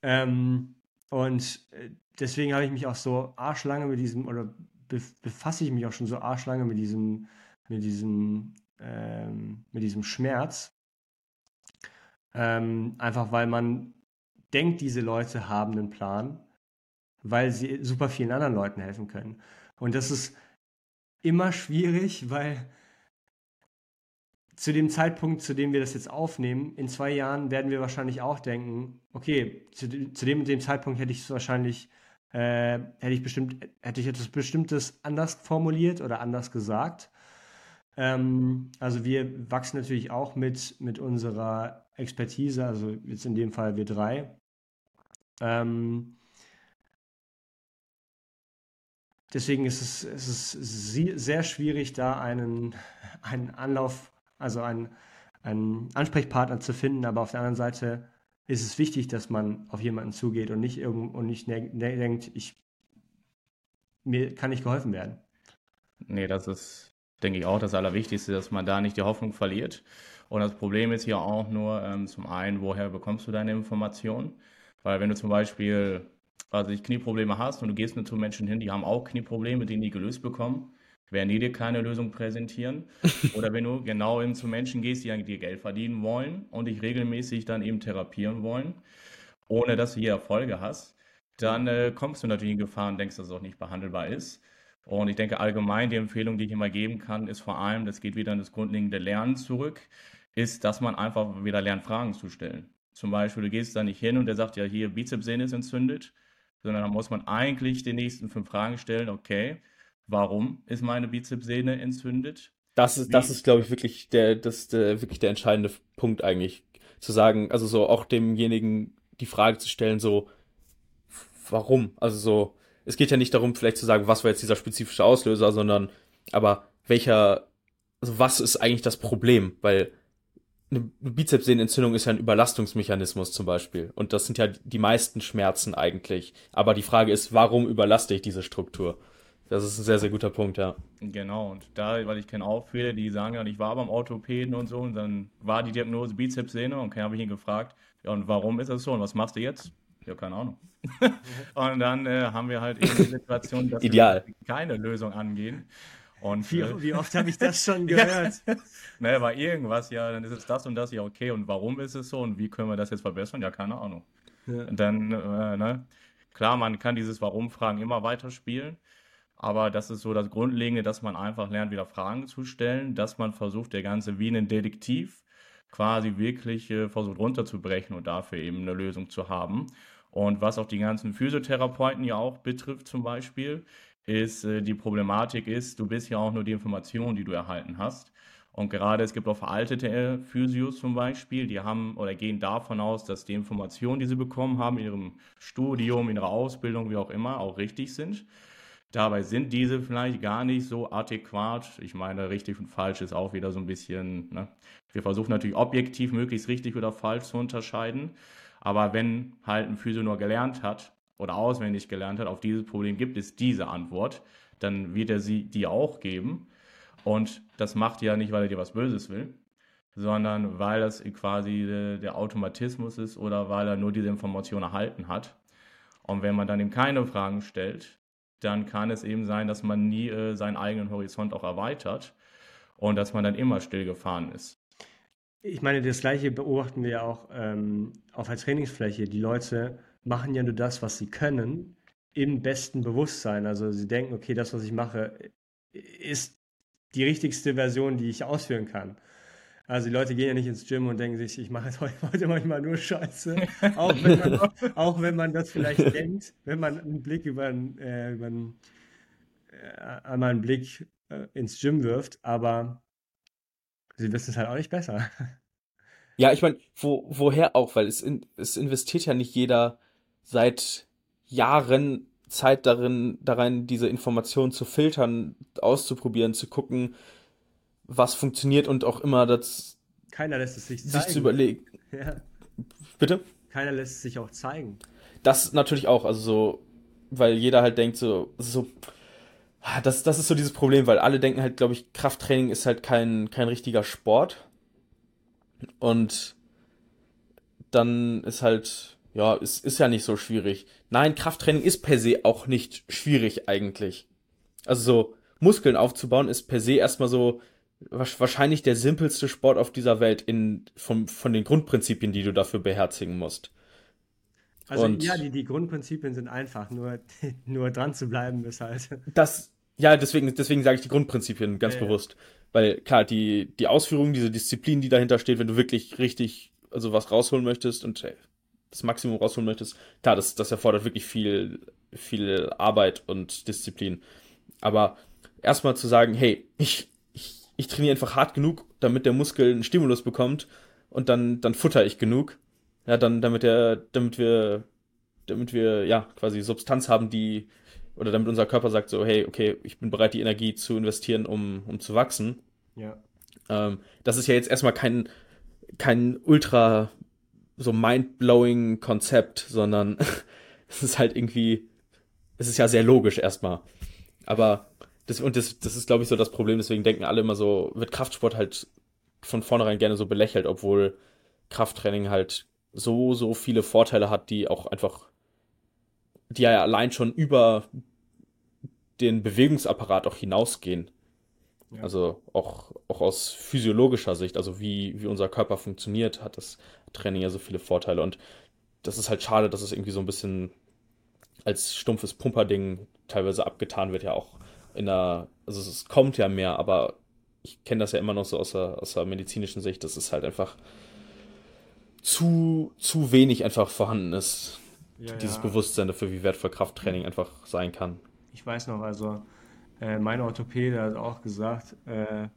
Ähm, und äh, deswegen habe ich mich auch so arschlange mit diesem, oder befasse ich mich auch schon so arschlange mit diesem, mit diesem, ähm, mit diesem Schmerz. Ähm, einfach weil man denkt, diese Leute haben einen Plan, weil sie super vielen anderen Leuten helfen können. Und das ist immer schwierig, weil zu dem Zeitpunkt, zu dem wir das jetzt aufnehmen, in zwei Jahren werden wir wahrscheinlich auch denken, okay, zu, zu dem, dem Zeitpunkt hätte ich es wahrscheinlich, äh, hätte ich bestimmt, hätte ich etwas Bestimmtes anders formuliert oder anders gesagt. Ähm, also wir wachsen natürlich auch mit, mit unserer Expertise, also jetzt in dem Fall wir drei. Ähm, deswegen ist es, es ist sehr schwierig, da einen, einen Anlauf, also einen, einen Ansprechpartner zu finden, aber auf der anderen Seite ist es wichtig, dass man auf jemanden zugeht und nicht irgend und nicht denkt, ich mir kann nicht geholfen werden.
Nee, das ist, denke ich, auch das Allerwichtigste, dass man da nicht die Hoffnung verliert. Und das Problem ist hier auch nur ähm, zum einen, woher bekommst du deine Informationen? Weil wenn du zum Beispiel also ich Knieprobleme hast und du gehst nur zu Menschen hin, die haben auch Knieprobleme, die nie gelöst bekommen, werden die dir keine Lösung präsentieren. Oder wenn du genau eben zu Menschen gehst, die dir Geld verdienen wollen und dich regelmäßig dann eben therapieren wollen, ohne dass du hier Erfolge hast, dann äh, kommst du natürlich in Gefahr und denkst, dass es auch nicht behandelbar ist. Und ich denke allgemein, die Empfehlung, die ich immer geben kann, ist vor allem, das geht wieder an das grundlegende Lernen zurück, ist, dass man einfach wieder lernt, Fragen zu stellen. Zum Beispiel, du gehst da nicht hin und der sagt ja, hier, Bizepssehne ist entzündet sondern da muss man eigentlich die nächsten fünf Fragen stellen, okay, warum ist meine Bizepssehne entzündet?
Das ist, das ist, glaube ich, wirklich der, das, der, wirklich der entscheidende Punkt eigentlich. Zu sagen, also so auch demjenigen die Frage zu stellen, so, warum? Also so, es geht ja nicht darum, vielleicht zu sagen, was war jetzt dieser spezifische Auslöser, sondern, aber welcher, also was ist eigentlich das Problem? Weil eine Bizepssehnenentzündung ist ja ein Überlastungsmechanismus zum Beispiel. Und das sind ja die meisten Schmerzen eigentlich. Aber die Frage ist, warum überlaste ich diese Struktur? Das ist ein sehr, sehr guter Punkt, ja.
Genau, und da, weil ich kenne auch viele, die sagen ja, ich war beim Orthopäden und so, und dann war die Diagnose Bizepssehne und dann habe ich ihn gefragt, ja, und warum ist das so und was machst du jetzt? Ja, keine Ahnung. und dann äh, haben wir halt eben die Situation, dass
Ideal.
wir keine Lösung angehen. Und,
wie, äh, wie oft habe ich das schon gehört?
ja. naja, war irgendwas, ja, dann ist es das und das, ja, okay, und warum ist es so und wie können wir das jetzt verbessern? Ja, keine Ahnung. Ja. Dann, äh, ne, klar, man kann dieses Warum-Fragen immer weiter spielen, aber das ist so das Grundlegende, dass man einfach lernt, wieder Fragen zu stellen, dass man versucht, der Ganze wie ein Detektiv quasi wirklich äh, versucht runterzubrechen und dafür eben eine Lösung zu haben. Und was auch die ganzen Physiotherapeuten ja auch betrifft zum Beispiel, ist, äh, die Problematik ist, du bist ja auch nur die Information, die du erhalten hast. Und gerade es gibt auch veraltete äh, Physios zum Beispiel, die haben oder gehen davon aus, dass die Informationen, die sie bekommen haben in ihrem Studium, in ihrer Ausbildung, wie auch immer, auch richtig sind. Dabei sind diese vielleicht gar nicht so adäquat. Ich meine, richtig und falsch ist auch wieder so ein bisschen. Ne? Wir versuchen natürlich objektiv möglichst richtig oder falsch zu unterscheiden. Aber wenn halt ein Physio nur gelernt hat, oder auswendig gelernt hat, auf dieses Problem gibt es diese Antwort, dann wird er sie dir auch geben. Und das macht er ja nicht, weil er dir was Böses will, sondern weil das quasi der Automatismus ist oder weil er nur diese Information erhalten hat. Und wenn man dann ihm keine Fragen stellt, dann kann es eben sein, dass man nie äh, seinen eigenen Horizont auch erweitert und dass man dann immer still gefahren ist.
Ich meine, das Gleiche beobachten wir auch ähm, auf der Trainingsfläche. Die Leute machen ja nur das, was sie können, im besten Bewusstsein. Also sie denken, okay, das, was ich mache, ist die richtigste Version, die ich ausführen kann. Also die Leute gehen ja nicht ins Gym und denken sich, ich mache heute manchmal nur Scheiße. Auch wenn man, auch wenn man das vielleicht denkt, wenn man einen Blick über, äh, über einen, äh, einmal einen Blick äh, ins Gym wirft, aber sie wissen es halt auch nicht besser.
Ja, ich meine, wo, woher auch, weil es, in, es investiert ja nicht jeder seit Jahren Zeit darin, darin, diese Informationen zu filtern, auszuprobieren, zu gucken, was funktioniert und auch immer das
keiner lässt es sich,
sich zu überlegen. Ja. Bitte?
Keiner lässt sich auch zeigen.
Das natürlich auch, also so, weil jeder halt denkt so, so, ah, das, das ist so dieses Problem, weil alle denken halt, glaube ich, Krafttraining ist halt kein, kein richtiger Sport. Und dann ist halt, ja, es ist ja nicht so schwierig. Nein, Krafttraining ist per se auch nicht schwierig eigentlich. Also so, Muskeln aufzubauen ist per se erstmal so wahrscheinlich der simpelste Sport auf dieser Welt in, von, von den Grundprinzipien, die du dafür beherzigen musst.
Also Und ja, die, die Grundprinzipien sind einfach, nur, nur dran zu bleiben ist halt.
Das, ja, deswegen, deswegen sage ich die Grundprinzipien ganz ja, bewusst. Weil klar, die, die Ausführung, diese Disziplin, die dahinter steht, wenn du wirklich richtig, also was rausholen möchtest und das Maximum rausholen möchtest, klar, das, das erfordert wirklich viel, viel Arbeit und Disziplin. Aber erstmal zu sagen, hey, ich, ich, ich trainiere einfach hart genug, damit der Muskel einen Stimulus bekommt und dann, dann futter ich genug. Ja, dann, damit er, damit wir, damit wir, ja, quasi Substanz haben, die, oder damit unser Körper sagt so, hey, okay, ich bin bereit, die Energie zu investieren, um, um zu wachsen.
Ja.
Ähm, das ist ja jetzt erstmal kein, kein ultra so mind-blowing Konzept, sondern es ist halt irgendwie, es ist ja sehr logisch erstmal. Aber das, und das, das ist, glaube ich, so das Problem, deswegen denken alle immer so, wird Kraftsport halt von vornherein gerne so belächelt, obwohl Krafttraining halt so, so viele Vorteile hat, die auch einfach, die ja allein schon über den Bewegungsapparat auch hinausgehen. Ja. Also auch, auch aus physiologischer Sicht, also wie, wie unser Körper funktioniert, hat das Training ja so viele Vorteile. Und das ist halt schade, dass es irgendwie so ein bisschen als stumpfes Pumperding teilweise abgetan wird, ja auch in der, also es kommt ja mehr, aber ich kenne das ja immer noch so aus der, aus der medizinischen Sicht, dass es halt einfach zu, zu wenig einfach vorhanden ist. Ja, dieses ja. Bewusstsein dafür, wie wertvoll Krafttraining einfach sein kann.
Ich weiß noch, also äh, mein Orthopäde hat auch gesagt, äh,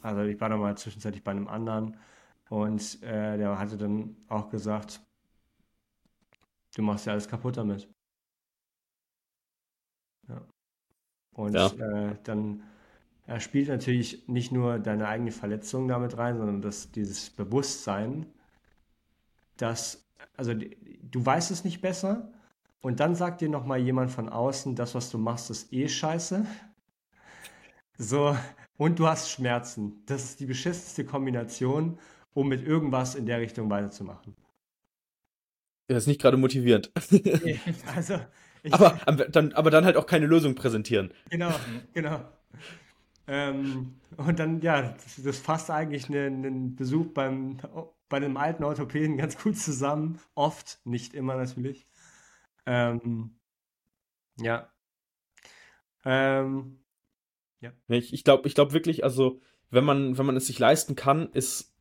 also ich war da mal zwischenzeitlich bei einem anderen und äh, der hatte dann auch gesagt, du machst ja alles kaputt damit. Ja. Und ja. Äh, dann er spielt natürlich nicht nur deine eigene Verletzung damit rein, sondern das, dieses Bewusstsein, dass, also du weißt es nicht besser und dann sagt dir nochmal jemand von außen, das, was du machst, ist eh scheiße. So, und du hast Schmerzen. Das ist die beschissenste Kombination, um mit irgendwas in der Richtung weiterzumachen.
Das ist nicht gerade motivierend. also, aber, dann, aber dann halt auch keine Lösung präsentieren.
Genau, genau. Ähm, und dann, ja, das, das fasst eigentlich einen, einen Besuch beim, bei einem alten Orthopäden ganz gut zusammen. Oft, nicht immer natürlich. Ähm, ja. Ähm,
ja. Ich, ich glaube ich glaub wirklich, also, wenn man, wenn man es sich leisten kann, ist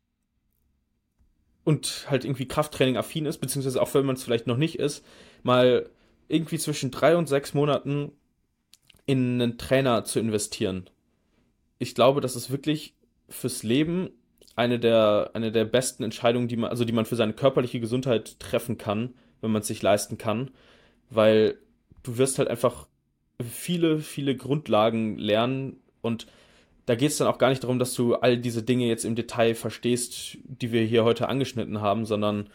und halt irgendwie Krafttraining affin ist, beziehungsweise auch wenn man es vielleicht noch nicht ist, mal irgendwie zwischen drei und sechs Monaten in einen Trainer zu investieren. Ich glaube, das ist wirklich fürs Leben eine der, eine der besten Entscheidungen, die man, also die man für seine körperliche Gesundheit treffen kann, wenn man es sich leisten kann, weil du wirst halt einfach viele, viele Grundlagen lernen und da geht es dann auch gar nicht darum, dass du all diese Dinge jetzt im Detail verstehst, die wir hier heute angeschnitten haben, sondern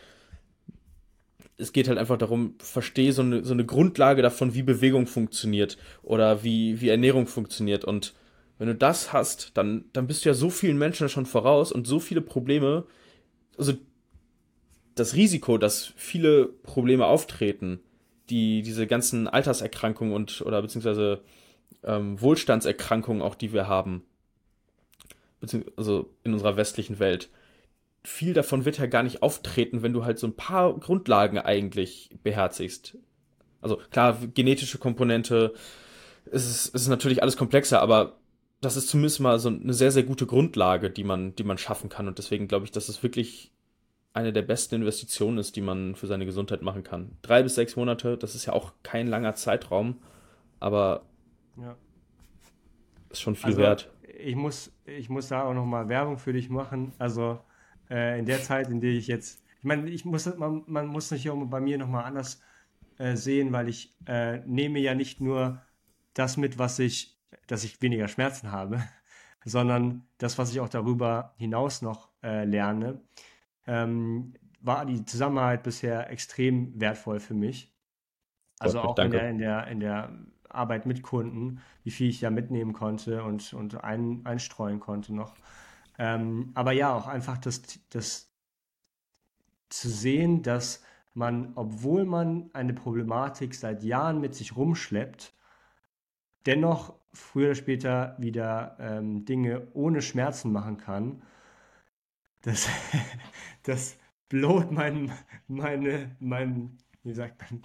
es geht halt einfach darum, verstehe so eine, so eine Grundlage davon, wie Bewegung funktioniert oder wie, wie Ernährung funktioniert. Und wenn du das hast, dann, dann bist du ja so vielen Menschen schon voraus und so viele Probleme, also das Risiko, dass viele Probleme auftreten, die diese ganzen Alterserkrankungen und oder beziehungsweise ähm, Wohlstandserkrankungen auch, die wir haben, also in unserer westlichen Welt, viel davon wird ja gar nicht auftreten, wenn du halt so ein paar Grundlagen eigentlich beherzigst. Also klar, genetische Komponente, es ist, es ist natürlich alles komplexer, aber das ist zumindest mal so eine sehr, sehr gute Grundlage, die man, die man schaffen kann. Und deswegen glaube ich, dass es wirklich eine der besten Investitionen ist, die man für seine Gesundheit machen kann. Drei bis sechs Monate, das ist ja auch kein langer Zeitraum, aber ja. ist schon viel
also,
wert.
Ich muss, ich muss da auch nochmal Werbung für dich machen. Also äh, in der Zeit, in der ich jetzt, ich meine, ich muss, man, man muss nicht auch bei mir nochmal anders äh, sehen, weil ich äh, nehme ja nicht nur das mit, was ich, dass ich weniger Schmerzen habe, sondern das, was ich auch darüber hinaus noch äh, lerne. Ähm, war die Zusammenarbeit bisher extrem wertvoll für mich. Also auch in der, in, der, in der Arbeit mit Kunden, wie viel ich da mitnehmen konnte und, und ein, einstreuen konnte noch. Ähm, aber ja, auch einfach das, das zu sehen, dass man, obwohl man eine Problematik seit Jahren mit sich rumschleppt, dennoch früher oder später wieder ähm, Dinge ohne Schmerzen machen kann, das, das blowt mein, meine, mein, wie sagt man,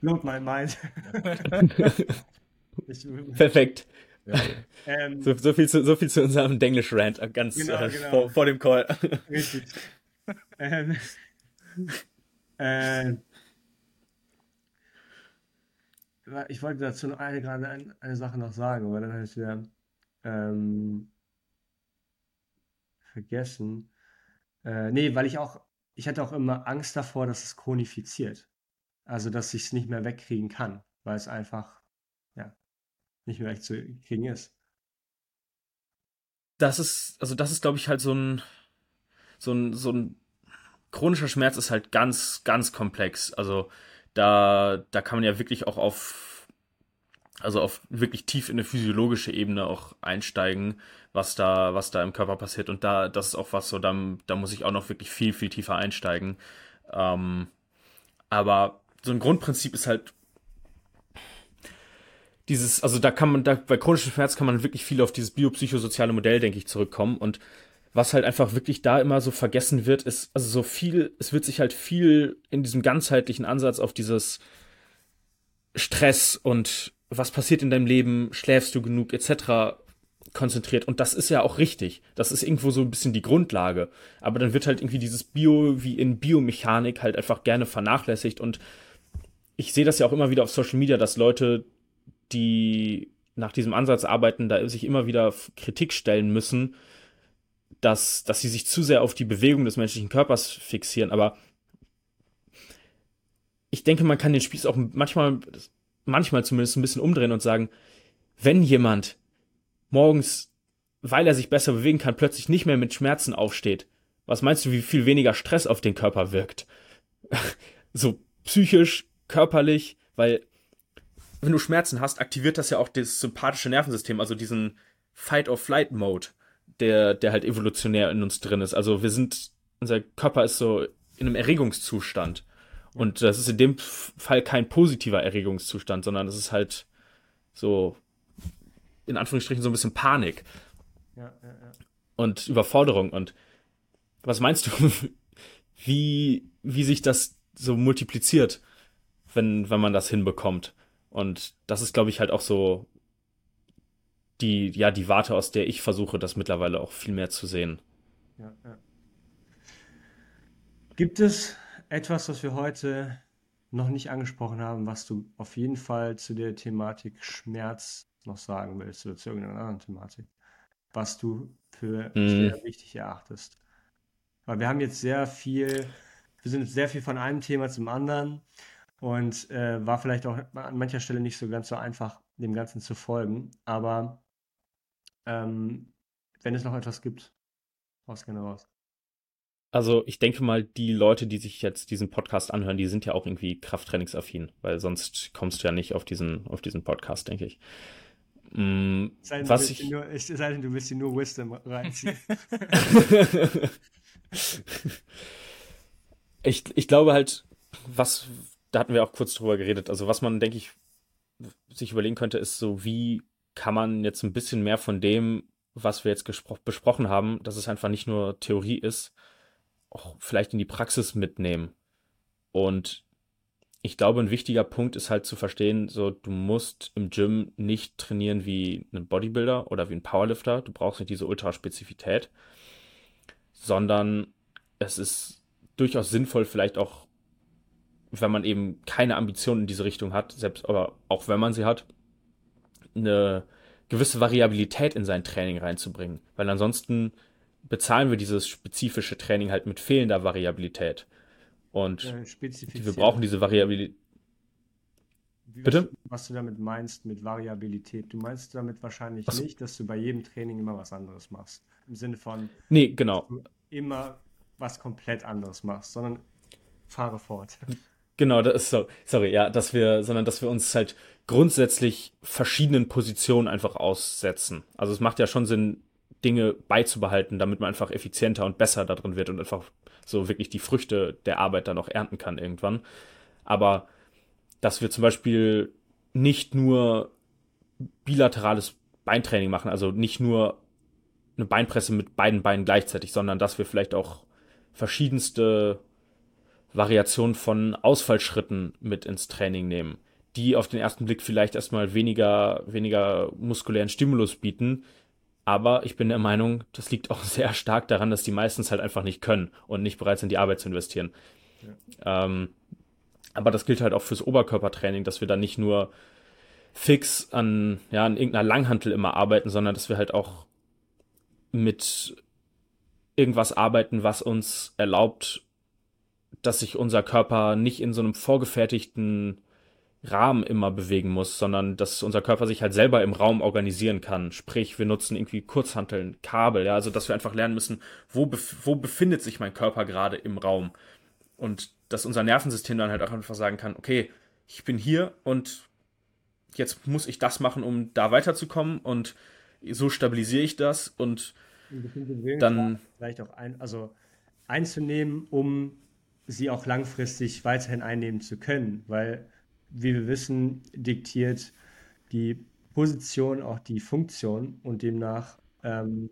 blowt mein Mind.
Perfekt. Ja. Ähm, so, so, viel zu, so viel zu unserem Denglish-Rant äh, ganz genau, äh, genau. Vor, vor, dem Call. Richtig. ähm,
äh, ich wollte dazu noch eine, gerade eine, eine Sache noch sagen, aber dann habe ich es wieder ähm, vergessen. Äh, nee, weil ich auch, ich hatte auch immer Angst davor, dass es chronifiziert. Also, dass ich es nicht mehr wegkriegen kann, weil es einfach, ja, nicht mehr wegzukriegen ist.
Das ist, also das ist, glaube ich, halt so ein, so ein, so ein chronischer Schmerz ist halt ganz, ganz komplex. Also da, da kann man ja wirklich auch auf, also auf wirklich tief in eine physiologische Ebene auch einsteigen, was da, was da im Körper passiert. Und da, das ist auch was so, da, da muss ich auch noch wirklich viel, viel tiefer einsteigen. Ähm, aber so ein Grundprinzip ist halt dieses, also da kann man, da bei chronischem Schmerz kann man wirklich viel auf dieses biopsychosoziale Modell, denke ich, zurückkommen. Und was halt einfach wirklich da immer so vergessen wird, ist, also so viel, es wird sich halt viel in diesem ganzheitlichen Ansatz auf dieses Stress und was passiert in deinem Leben, schläfst du genug, etc. konzentriert. Und das ist ja auch richtig. Das ist irgendwo so ein bisschen die Grundlage. Aber dann wird halt irgendwie dieses Bio, wie in Biomechanik, halt einfach gerne vernachlässigt. Und ich sehe das ja auch immer wieder auf Social Media, dass Leute, die nach diesem Ansatz arbeiten, da sich immer wieder Kritik stellen müssen, dass, dass sie sich zu sehr auf die Bewegung des menschlichen Körpers fixieren, aber ich denke, man kann den Spieß auch manchmal, manchmal zumindest ein bisschen umdrehen und sagen, wenn jemand morgens, weil er sich besser bewegen kann, plötzlich nicht mehr mit Schmerzen aufsteht, was meinst du, wie viel weniger Stress auf den Körper wirkt? so psychisch, körperlich, weil wenn du Schmerzen hast, aktiviert das ja auch das sympathische Nervensystem, also diesen Fight-or-Flight-Mode der, der halt evolutionär in uns drin ist. Also wir sind, unser Körper ist so in einem Erregungszustand. Und das ist in dem Fall kein positiver Erregungszustand, sondern es ist halt so, in Anführungsstrichen, so ein bisschen Panik. Ja, ja, ja. Und Überforderung. Und was meinst du, wie, wie sich das so multipliziert, wenn, wenn man das hinbekommt? Und das ist, glaube ich, halt auch so die, ja, die Warte, aus der ich versuche, das mittlerweile auch viel mehr zu sehen. Ja, ja.
Gibt es etwas, was wir heute noch nicht angesprochen haben, was du auf jeden Fall zu der Thematik Schmerz noch sagen willst oder zu irgendeiner anderen Thematik, was du für mm. sehr wichtig erachtest? Weil wir haben jetzt sehr viel, wir sind jetzt sehr viel von einem Thema zum anderen und äh, war vielleicht auch an mancher Stelle nicht so ganz so einfach, dem Ganzen zu folgen. Aber ähm, wenn es noch etwas gibt, raus gerne raus.
Also ich denke mal, die Leute, die sich jetzt diesen Podcast anhören, die sind ja auch irgendwie Krafttrainingsaffin, weil sonst kommst du ja nicht auf diesen, auf diesen Podcast, denke ich.
Mm, sei was ich, nur, es sei denn, du willst dir nur Wisdom reinziehen.
ich, ich glaube halt, was, da hatten wir auch kurz drüber geredet, also was man, denke ich, sich überlegen könnte, ist so, wie kann man jetzt ein bisschen mehr von dem, was wir jetzt besprochen haben, dass es einfach nicht nur Theorie ist, auch vielleicht in die Praxis mitnehmen. Und ich glaube, ein wichtiger Punkt ist halt zu verstehen, so du musst im Gym nicht trainieren wie ein Bodybuilder oder wie ein Powerlifter. Du brauchst nicht diese Ultraspezifität, sondern es ist durchaus sinnvoll, vielleicht auch, wenn man eben keine Ambitionen in diese Richtung hat, selbst aber auch wenn man sie hat, eine gewisse Variabilität in sein Training reinzubringen. Weil ansonsten bezahlen wir dieses spezifische Training halt mit fehlender Variabilität. Und ja, wir brauchen diese Variabilität.
Bitte? Was du damit meinst mit Variabilität. Du meinst damit wahrscheinlich so. nicht, dass du bei jedem Training immer was anderes machst. Im Sinne von,
nee, genau.
immer was komplett anderes machst, sondern fahre fort.
Genau, das ist so, sorry, ja, dass wir, sondern dass wir uns halt grundsätzlich verschiedenen Positionen einfach aussetzen. Also es macht ja schon Sinn, Dinge beizubehalten, damit man einfach effizienter und besser darin wird und einfach so wirklich die Früchte der Arbeit dann auch ernten kann irgendwann. Aber dass wir zum Beispiel nicht nur bilaterales Beintraining machen, also nicht nur eine Beinpresse mit beiden Beinen gleichzeitig, sondern dass wir vielleicht auch verschiedenste Variationen von Ausfallschritten mit ins Training nehmen, die auf den ersten Blick vielleicht erstmal weniger, weniger muskulären Stimulus bieten. Aber ich bin der Meinung, das liegt auch sehr stark daran, dass die meistens halt einfach nicht können und nicht bereit sind, die Arbeit zu investieren. Ja. Ähm, aber das gilt halt auch fürs Oberkörpertraining, dass wir da nicht nur fix an, ja, an irgendeiner Langhantel immer arbeiten, sondern dass wir halt auch mit irgendwas arbeiten, was uns erlaubt, dass sich unser Körper nicht in so einem vorgefertigten Rahmen immer bewegen muss, sondern dass unser Körper sich halt selber im Raum organisieren kann. Sprich, wir nutzen irgendwie Kurzhanteln, Kabel, ja, also dass wir einfach lernen müssen, wo, bef wo befindet sich mein Körper gerade im Raum. Und dass unser Nervensystem dann halt auch einfach sagen kann, okay, ich bin hier und jetzt muss ich das machen, um da weiterzukommen und so stabilisiere ich das und dann
vielleicht auch ein, also einzunehmen, um sie auch langfristig weiterhin einnehmen zu können, weil wie wir wissen, diktiert die Position auch die Funktion und demnach ähm,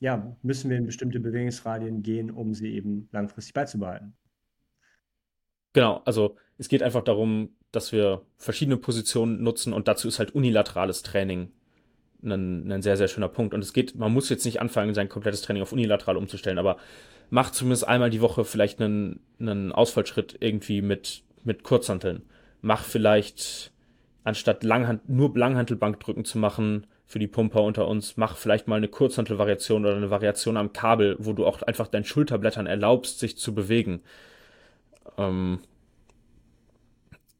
ja, müssen wir in bestimmte Bewegungsradien gehen, um sie eben langfristig beizubehalten.
Genau, also es geht einfach darum, dass wir verschiedene Positionen nutzen und dazu ist halt unilaterales Training ein, ein sehr, sehr schöner Punkt. Und es geht, man muss jetzt nicht anfangen, sein komplettes Training auf unilateral umzustellen, aber macht zumindest einmal die Woche vielleicht einen, einen Ausfallschritt irgendwie mit, mit Kurzhanteln. Mach vielleicht, anstatt Langhand, nur Langhantelbankdrücken zu machen, für die Pumper unter uns, mach vielleicht mal eine Kurzhantelvariation oder eine Variation am Kabel, wo du auch einfach deinen Schulterblättern erlaubst, sich zu bewegen. Ähm,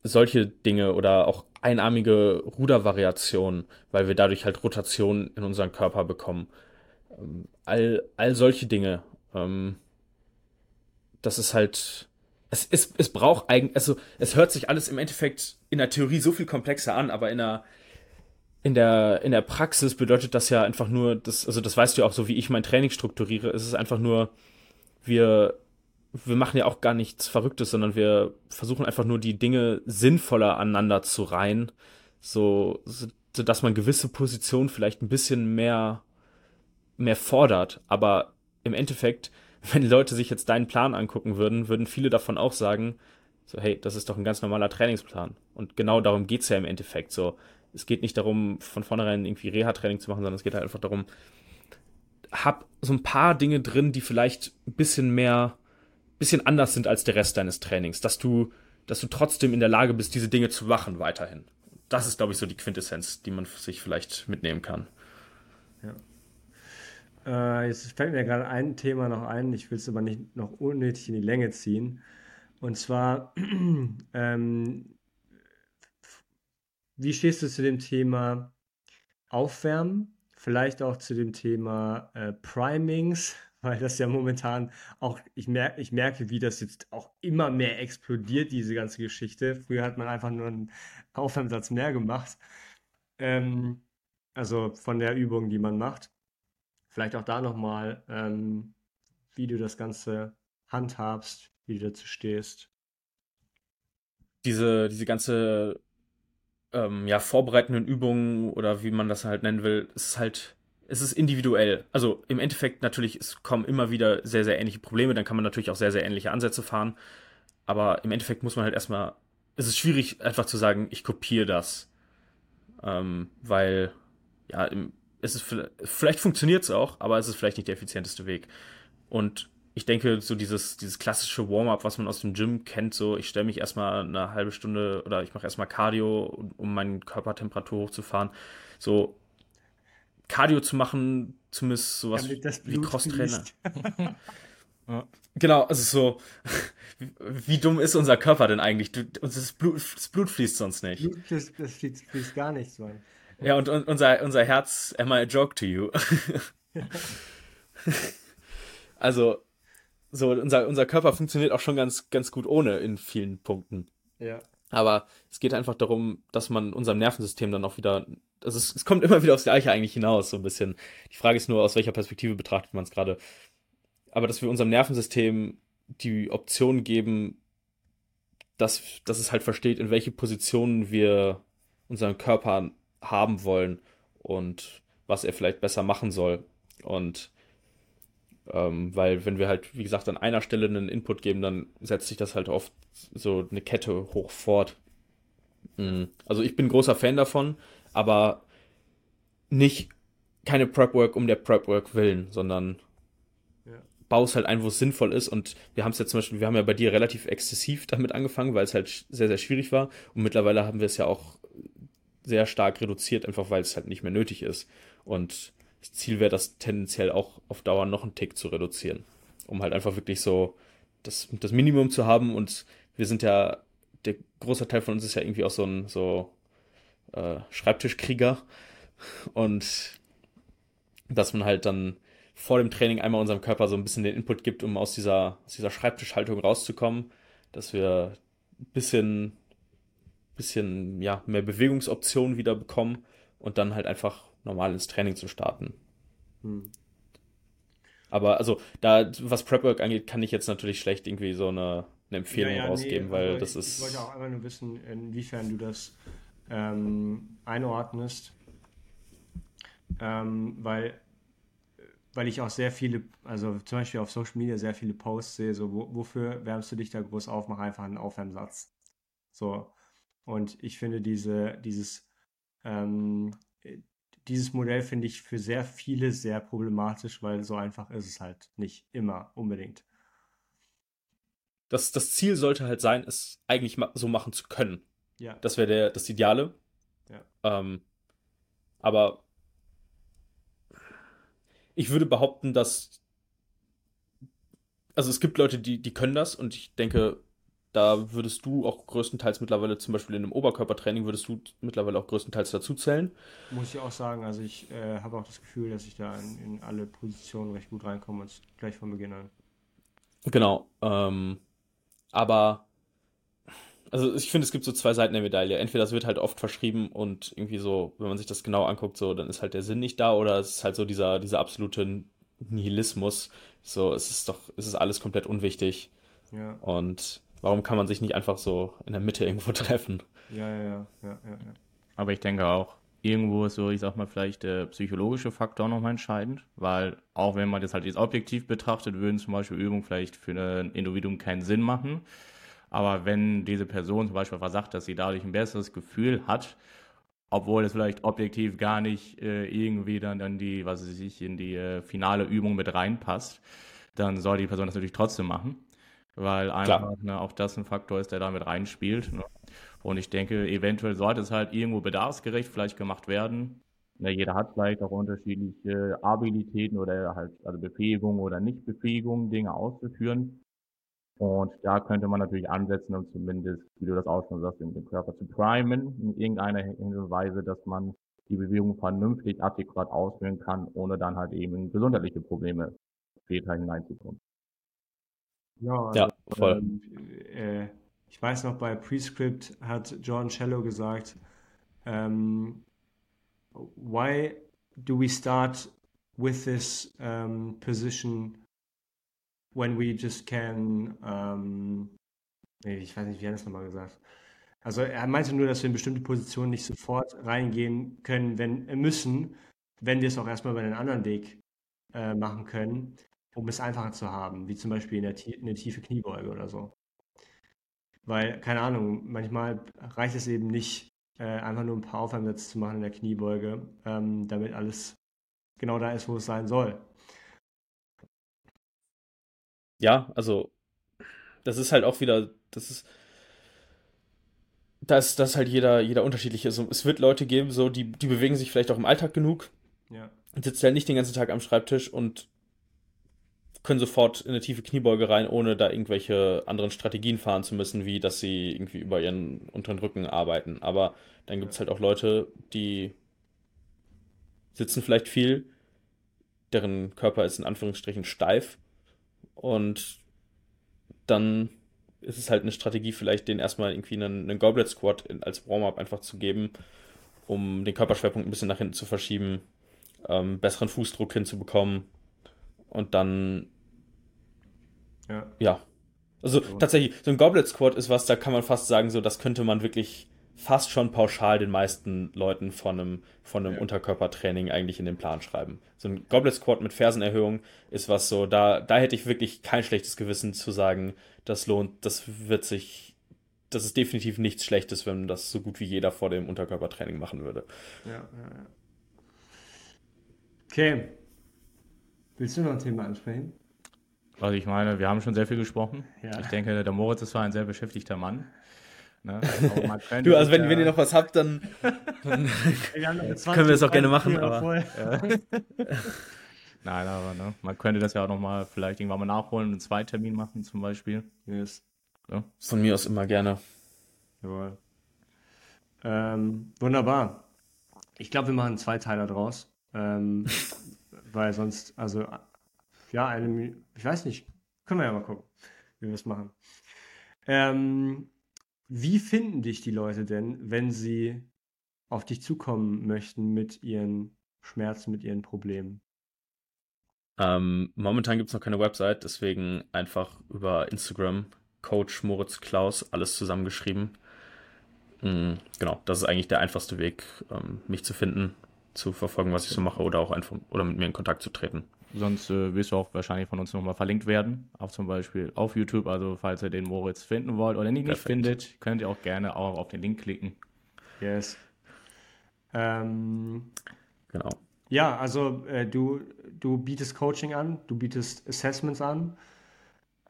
solche Dinge oder auch einarmige Rudervariationen, weil wir dadurch halt Rotation in unseren Körper bekommen. Ähm, all, all solche Dinge. Ähm, das ist halt. Es, es, es braucht eigentlich, also es hört sich alles im Endeffekt in der Theorie so viel komplexer an, aber in der, in der, in der Praxis bedeutet das ja einfach nur, das, also das weißt du ja auch so, wie ich mein Training strukturiere, es ist einfach nur, wir wir machen ja auch gar nichts Verrücktes, sondern wir versuchen einfach nur die Dinge sinnvoller aneinander zu reihen, so, so dass man gewisse Positionen vielleicht ein bisschen mehr, mehr fordert. Aber im Endeffekt, wenn Leute sich jetzt deinen Plan angucken würden, würden viele davon auch sagen, so, hey, das ist doch ein ganz normaler Trainingsplan. Und genau darum geht's ja im Endeffekt. So, es geht nicht darum, von vornherein irgendwie Reha-Training zu machen, sondern es geht halt einfach darum, hab so ein paar Dinge drin, die vielleicht ein bisschen mehr bisschen anders sind als der Rest deines Trainings, dass du, dass du trotzdem in der Lage bist, diese Dinge zu machen weiterhin. Das ist, glaube ich, so die Quintessenz, die man sich vielleicht mitnehmen kann.
Ja. Äh, jetzt fällt mir gerade ein Thema noch ein, ich will es aber nicht noch unnötig in die Länge ziehen. Und zwar, ähm, wie stehst du zu dem Thema Aufwärmen? Vielleicht auch zu dem Thema äh, Primings, weil das ja momentan auch, ich, mer ich merke, wie das jetzt auch immer mehr explodiert, diese ganze Geschichte. Früher hat man einfach nur einen Aufwärmsatz mehr gemacht. Ähm, also von der Übung, die man macht. Vielleicht auch da nochmal, ähm, wie du das Ganze handhabst, wie du dazu stehst.
Diese, diese ganze ähm, ja, vorbereitenden Übungen oder wie man das halt nennen will, ist halt es ist individuell. Also im Endeffekt natürlich, es kommen immer wieder sehr, sehr ähnliche Probleme. Dann kann man natürlich auch sehr, sehr ähnliche Ansätze fahren. Aber im Endeffekt muss man halt erstmal, es ist schwierig einfach zu sagen, ich kopiere das. Ähm, weil, ja, es ist, vielleicht funktioniert es auch, aber es ist vielleicht nicht der effizienteste Weg. Und ich denke, so dieses, dieses klassische Warm-up, was man aus dem Gym kennt, so ich stelle mich erstmal eine halbe Stunde oder ich mache erstmal Cardio, um meine Körpertemperatur hochzufahren. So, Cardio zu machen, zumindest sowas wie Crosstrainer. ja. Genau, also so, wie dumm ist unser Körper denn eigentlich? Du, das, Blut, das Blut fließt sonst nicht. Blut
fließt, das fließt, fließt gar nichts, Mann.
Ja, und, und unser, unser Herz, am I a joke to you? also, so, unser, unser Körper funktioniert auch schon ganz, ganz gut ohne in vielen Punkten.
Ja.
Aber es geht einfach darum, dass man unserem Nervensystem dann auch wieder, also es, es kommt immer wieder aufs Gleiche eigentlich hinaus, so ein bisschen. Die Frage ist nur, aus welcher Perspektive betrachtet man es gerade. Aber dass wir unserem Nervensystem die Option geben, dass, dass es halt versteht, in welche Positionen wir unseren Körper haben wollen und was er vielleicht besser machen soll. Und ähm, weil wenn wir halt, wie gesagt, an einer Stelle einen Input geben, dann setzt sich das halt oft so eine Kette hoch fort. Mhm. Also ich bin großer Fan davon, aber nicht keine Prep-Work um der Prep-Work willen, sondern ja. baust halt ein, wo es sinnvoll ist. Und wir haben es ja zum Beispiel, wir haben ja bei dir relativ exzessiv damit angefangen, weil es halt sehr, sehr schwierig war. Und mittlerweile haben wir es ja auch sehr stark reduziert, einfach weil es halt nicht mehr nötig ist. Und das Ziel wäre, das tendenziell auch auf Dauer noch einen Tick zu reduzieren. Um halt einfach wirklich so das, das Minimum zu haben. Und wir sind ja, der große Teil von uns ist ja irgendwie auch so ein so äh, Schreibtischkrieger. Und dass man halt dann vor dem Training einmal unserem Körper so ein bisschen den Input gibt, um aus dieser, aus dieser Schreibtischhaltung rauszukommen, dass wir ein bisschen, bisschen ja, mehr Bewegungsoptionen wieder bekommen und dann halt einfach normal ins Training zu starten. Hm. Aber also, da, was Prepwork angeht, kann ich jetzt natürlich schlecht irgendwie so eine, eine Empfehlung ja, ja, rausgeben, nee, weil also das
ich,
ist.
Ich wollte auch einfach nur wissen, inwiefern du das ähm, einordnest. Ähm, weil, weil ich auch sehr viele, also zum Beispiel auf Social Media sehr viele Posts sehe, so wo, wofür wärmst du dich da groß auf, mach einfach einen Aufwärmsatz. So. Und ich finde diese, dieses ähm, dieses Modell finde ich für sehr viele sehr problematisch, weil so einfach ist es halt nicht immer unbedingt.
Das, das Ziel sollte halt sein, es eigentlich so machen zu können.
Ja.
Das wäre das Ideale.
Ja.
Ähm, aber ich würde behaupten, dass. Also es gibt Leute, die, die können das und ich denke, da würdest du auch größtenteils mittlerweile, zum Beispiel in einem Oberkörpertraining, würdest du mittlerweile auch größtenteils dazu zählen.
Muss ich auch sagen, also ich äh, habe auch das Gefühl, dass ich da in, in, alle Positionen recht gut reinkomme und gleich von Beginn an.
Genau. Ähm, aber, also ich finde, es gibt so zwei Seiten der Medaille. Entweder es wird halt oft verschrieben und irgendwie so, wenn man sich das genau anguckt, so, dann ist halt der Sinn nicht da oder es ist halt so dieser, dieser absolute Nihilismus. So, es ist doch, es ist alles komplett unwichtig.
Ja.
Und Warum kann man sich nicht einfach so in der Mitte irgendwo treffen?
Ja, ja, ja, ja, ja.
Aber ich denke auch, irgendwo ist so, ich sag mal, vielleicht der psychologische Faktor nochmal entscheidend, weil auch wenn man das halt jetzt objektiv betrachtet, würden zum Beispiel Übungen vielleicht für ein Individuum keinen Sinn machen. Aber wenn diese Person zum Beispiel versagt, dass sie dadurch ein besseres Gefühl hat, obwohl es vielleicht objektiv gar nicht äh, irgendwie dann in die, was weiß ich, in die äh, finale Übung mit reinpasst, dann soll die Person das natürlich trotzdem machen weil einfach ne, auch das ein Faktor ist, der damit reinspielt. Ne? Und ich denke, eventuell sollte es halt irgendwo bedarfsgerecht vielleicht gemacht werden. Ne, jeder hat vielleicht auch unterschiedliche Abilitäten oder halt also Befähigung oder Nichtbefähigung, Dinge auszuführen. Und da könnte man natürlich ansetzen, um zumindest, wie du das auch schon sagst, den Körper zu primen, in irgendeiner Weise, dass man die Bewegung vernünftig adäquat ausführen kann, ohne dann halt eben gesundheitliche Probleme später hineinzukommen.
Ja, also, ja voll. Ähm, äh, ich weiß noch, bei Prescript hat John Cello gesagt, um, why do we start with this um, position when we just can, um, nee, ich weiß nicht, wie er das nochmal gesagt? Also er meinte nur, dass wir in bestimmte Positionen nicht sofort reingehen können, wenn äh, müssen, wenn wir es auch erstmal über einen anderen Weg äh, machen können um es einfacher zu haben, wie zum Beispiel in der, in der tiefe Kniebeuge oder so. Weil, keine Ahnung, manchmal reicht es eben nicht, äh, einfach nur ein paar Aufwärmsätze zu machen in der Kniebeuge, ähm, damit alles genau da ist, wo es sein soll.
Ja, also das ist halt auch wieder, das ist, dass das halt jeder, jeder unterschiedlich ist. Es wird Leute geben, so, die, die bewegen sich vielleicht auch im Alltag genug.
Ja.
Sitzen halt nicht den ganzen Tag am Schreibtisch und können sofort in eine tiefe Kniebeuge rein, ohne da irgendwelche anderen Strategien fahren zu müssen, wie dass sie irgendwie über ihren unteren Rücken arbeiten. Aber dann gibt es halt auch Leute, die sitzen vielleicht viel, deren Körper ist in Anführungsstrichen steif und dann ist es halt eine Strategie, vielleicht den erstmal irgendwie einen, einen Goblet Squat als Warm-up einfach zu geben, um den Körperschwerpunkt ein bisschen nach hinten zu verschieben, ähm, besseren Fußdruck hinzubekommen und dann ja. ja. Also so. tatsächlich, so ein Goblet Squat ist was, da kann man fast sagen, so das könnte man wirklich fast schon pauschal den meisten Leuten von einem, von einem ja. Unterkörpertraining eigentlich in den Plan schreiben. So ein Goblet Squat mit Fersenerhöhung ist was so, da, da hätte ich wirklich kein schlechtes Gewissen zu sagen, das lohnt, das wird sich, das ist definitiv nichts Schlechtes, wenn das so gut wie jeder vor dem Unterkörpertraining machen würde. Ja, ja, ja.
Okay. Willst du noch ein Thema ansprechen?
Also ich meine, wir haben schon sehr viel gesprochen. Ja. Ich denke, der Moritz ist zwar ein sehr beschäftigter Mann.
Ne? du, also wenn, wenn ihr noch was habt, dann, dann können wir es auch gerne machen. Aber, ja.
Nein, aber ne, man könnte das ja auch nochmal vielleicht irgendwann mal nachholen, einen Zweitermin machen zum Beispiel.
Yes. Ja. Von mir aus immer gerne.
Jawohl. Ähm, wunderbar. Ich glaube, wir machen zwei Teile draus. Ähm, weil sonst, also, ja, eine, ich weiß nicht, können wir ja mal gucken, wie wir es machen. Ähm, wie finden dich die Leute denn, wenn sie auf dich zukommen möchten mit ihren Schmerzen, mit ihren Problemen?
Ähm, momentan gibt es noch keine Website, deswegen einfach über Instagram, Coach Moritz Klaus, alles zusammengeschrieben. Mhm, genau, das ist eigentlich der einfachste Weg, ähm, mich zu finden, zu verfolgen, was ich so mache oder auch einfach oder mit mir in Kontakt zu treten.
Sonst äh, wirst du auch wahrscheinlich von uns nochmal verlinkt werden, auch zum Beispiel auf YouTube. Also falls ihr den Moritz finden wollt oder ihn nicht Perfekt. findet, könnt ihr auch gerne auch auf den Link klicken.
Yes. Ähm, genau. Ja, also äh, du, du bietest Coaching an, du bietest Assessments an.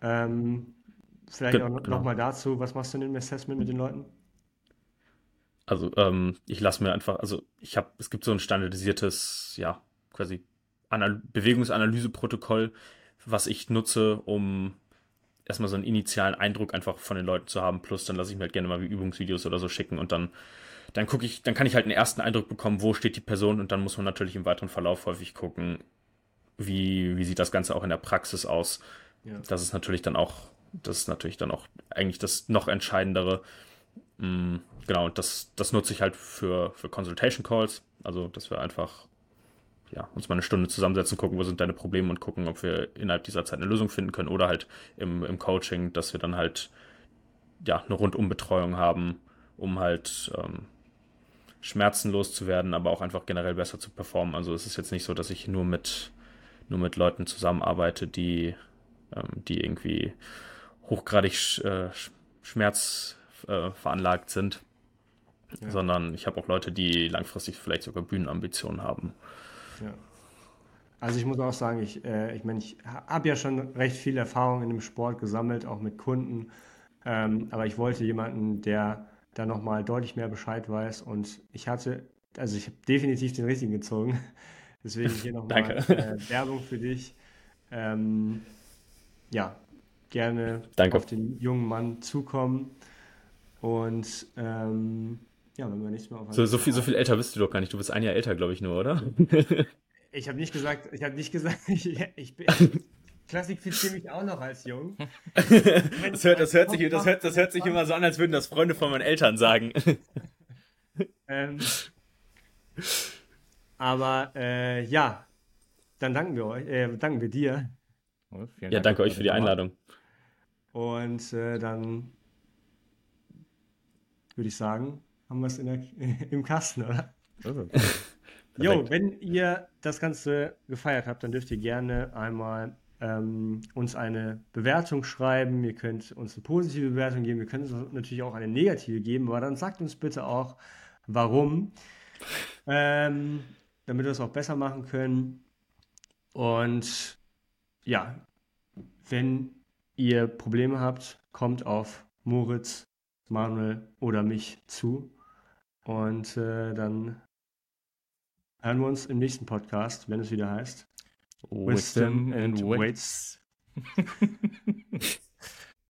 Ähm, vielleicht Ge auch genau. nochmal dazu, was machst du denn im Assessment mit den Leuten?
Also ähm, ich lasse mir einfach, also ich habe, es gibt so ein standardisiertes, ja, quasi Anal Bewegungsanalyseprotokoll, was ich nutze, um erstmal so einen initialen Eindruck einfach von den Leuten zu haben. Plus dann lasse ich mir halt gerne mal Übungsvideos oder so schicken und dann, dann gucke ich, dann kann ich halt einen ersten Eindruck bekommen, wo steht die Person und dann muss man natürlich im weiteren Verlauf häufig gucken, wie, wie sieht das Ganze auch in der Praxis aus. Ja. Das ist natürlich dann auch, das ist natürlich dann auch eigentlich das noch entscheidendere. Mhm, genau, und das, das nutze ich halt für, für Consultation Calls. Also, dass wir einfach ja, uns mal eine Stunde zusammensetzen, gucken, wo sind deine Probleme und gucken, ob wir innerhalb dieser Zeit eine Lösung finden können oder halt im, im Coaching, dass wir dann halt ja, eine Rundumbetreuung haben, um halt ähm, schmerzenlos zu werden, aber auch einfach generell besser zu performen. Also es ist jetzt nicht so, dass ich nur mit, nur mit Leuten zusammenarbeite, die, ähm, die irgendwie hochgradig äh, schmerzveranlagt äh, sind, ja. sondern ich habe auch Leute, die langfristig vielleicht sogar Bühnenambitionen haben.
Ja. Also ich muss auch sagen, ich, äh, ich meine, ich habe ja schon recht viel Erfahrung in dem Sport gesammelt, auch mit Kunden. Ähm, aber ich wollte jemanden, der da nochmal deutlich mehr Bescheid weiß. Und ich hatte, also ich habe definitiv den richtigen gezogen. Deswegen hier nochmal äh, Werbung für dich. Ähm, ja, gerne
Danke.
auf den jungen Mann zukommen. Und ähm, ja, wenn wir nicht mehr auf
so, so, viel, so viel älter bist du doch gar nicht. Du bist ein Jahr älter, glaube ich, nur, oder?
ich habe nicht gesagt, ich habe nicht gesagt, ich, ich bin. klassifiziere mich auch noch als jung.
das, hört, das, hört sich, das, hört, das hört sich immer so an, als würden das Freunde von meinen Eltern sagen.
ähm, aber äh, ja, dann danken wir euch, äh, danken wir dir.
Oh, ja, Dank danke euch für die Einladung.
Und äh, dann würde ich sagen, haben wir es im Kasten, oder? jo, wenn ihr das Ganze gefeiert habt, dann dürft ihr gerne einmal ähm, uns eine Bewertung schreiben. Ihr könnt uns eine positive Bewertung geben. Wir können uns natürlich auch eine negative geben, aber dann sagt uns bitte auch, warum. Ähm, damit wir es auch besser machen können. Und ja, wenn ihr Probleme habt, kommt auf Moritz, Manuel oder mich zu. Und äh, dann hören wir uns im nächsten Podcast, wenn es wieder heißt
Wisdom, Wisdom and, and Wits.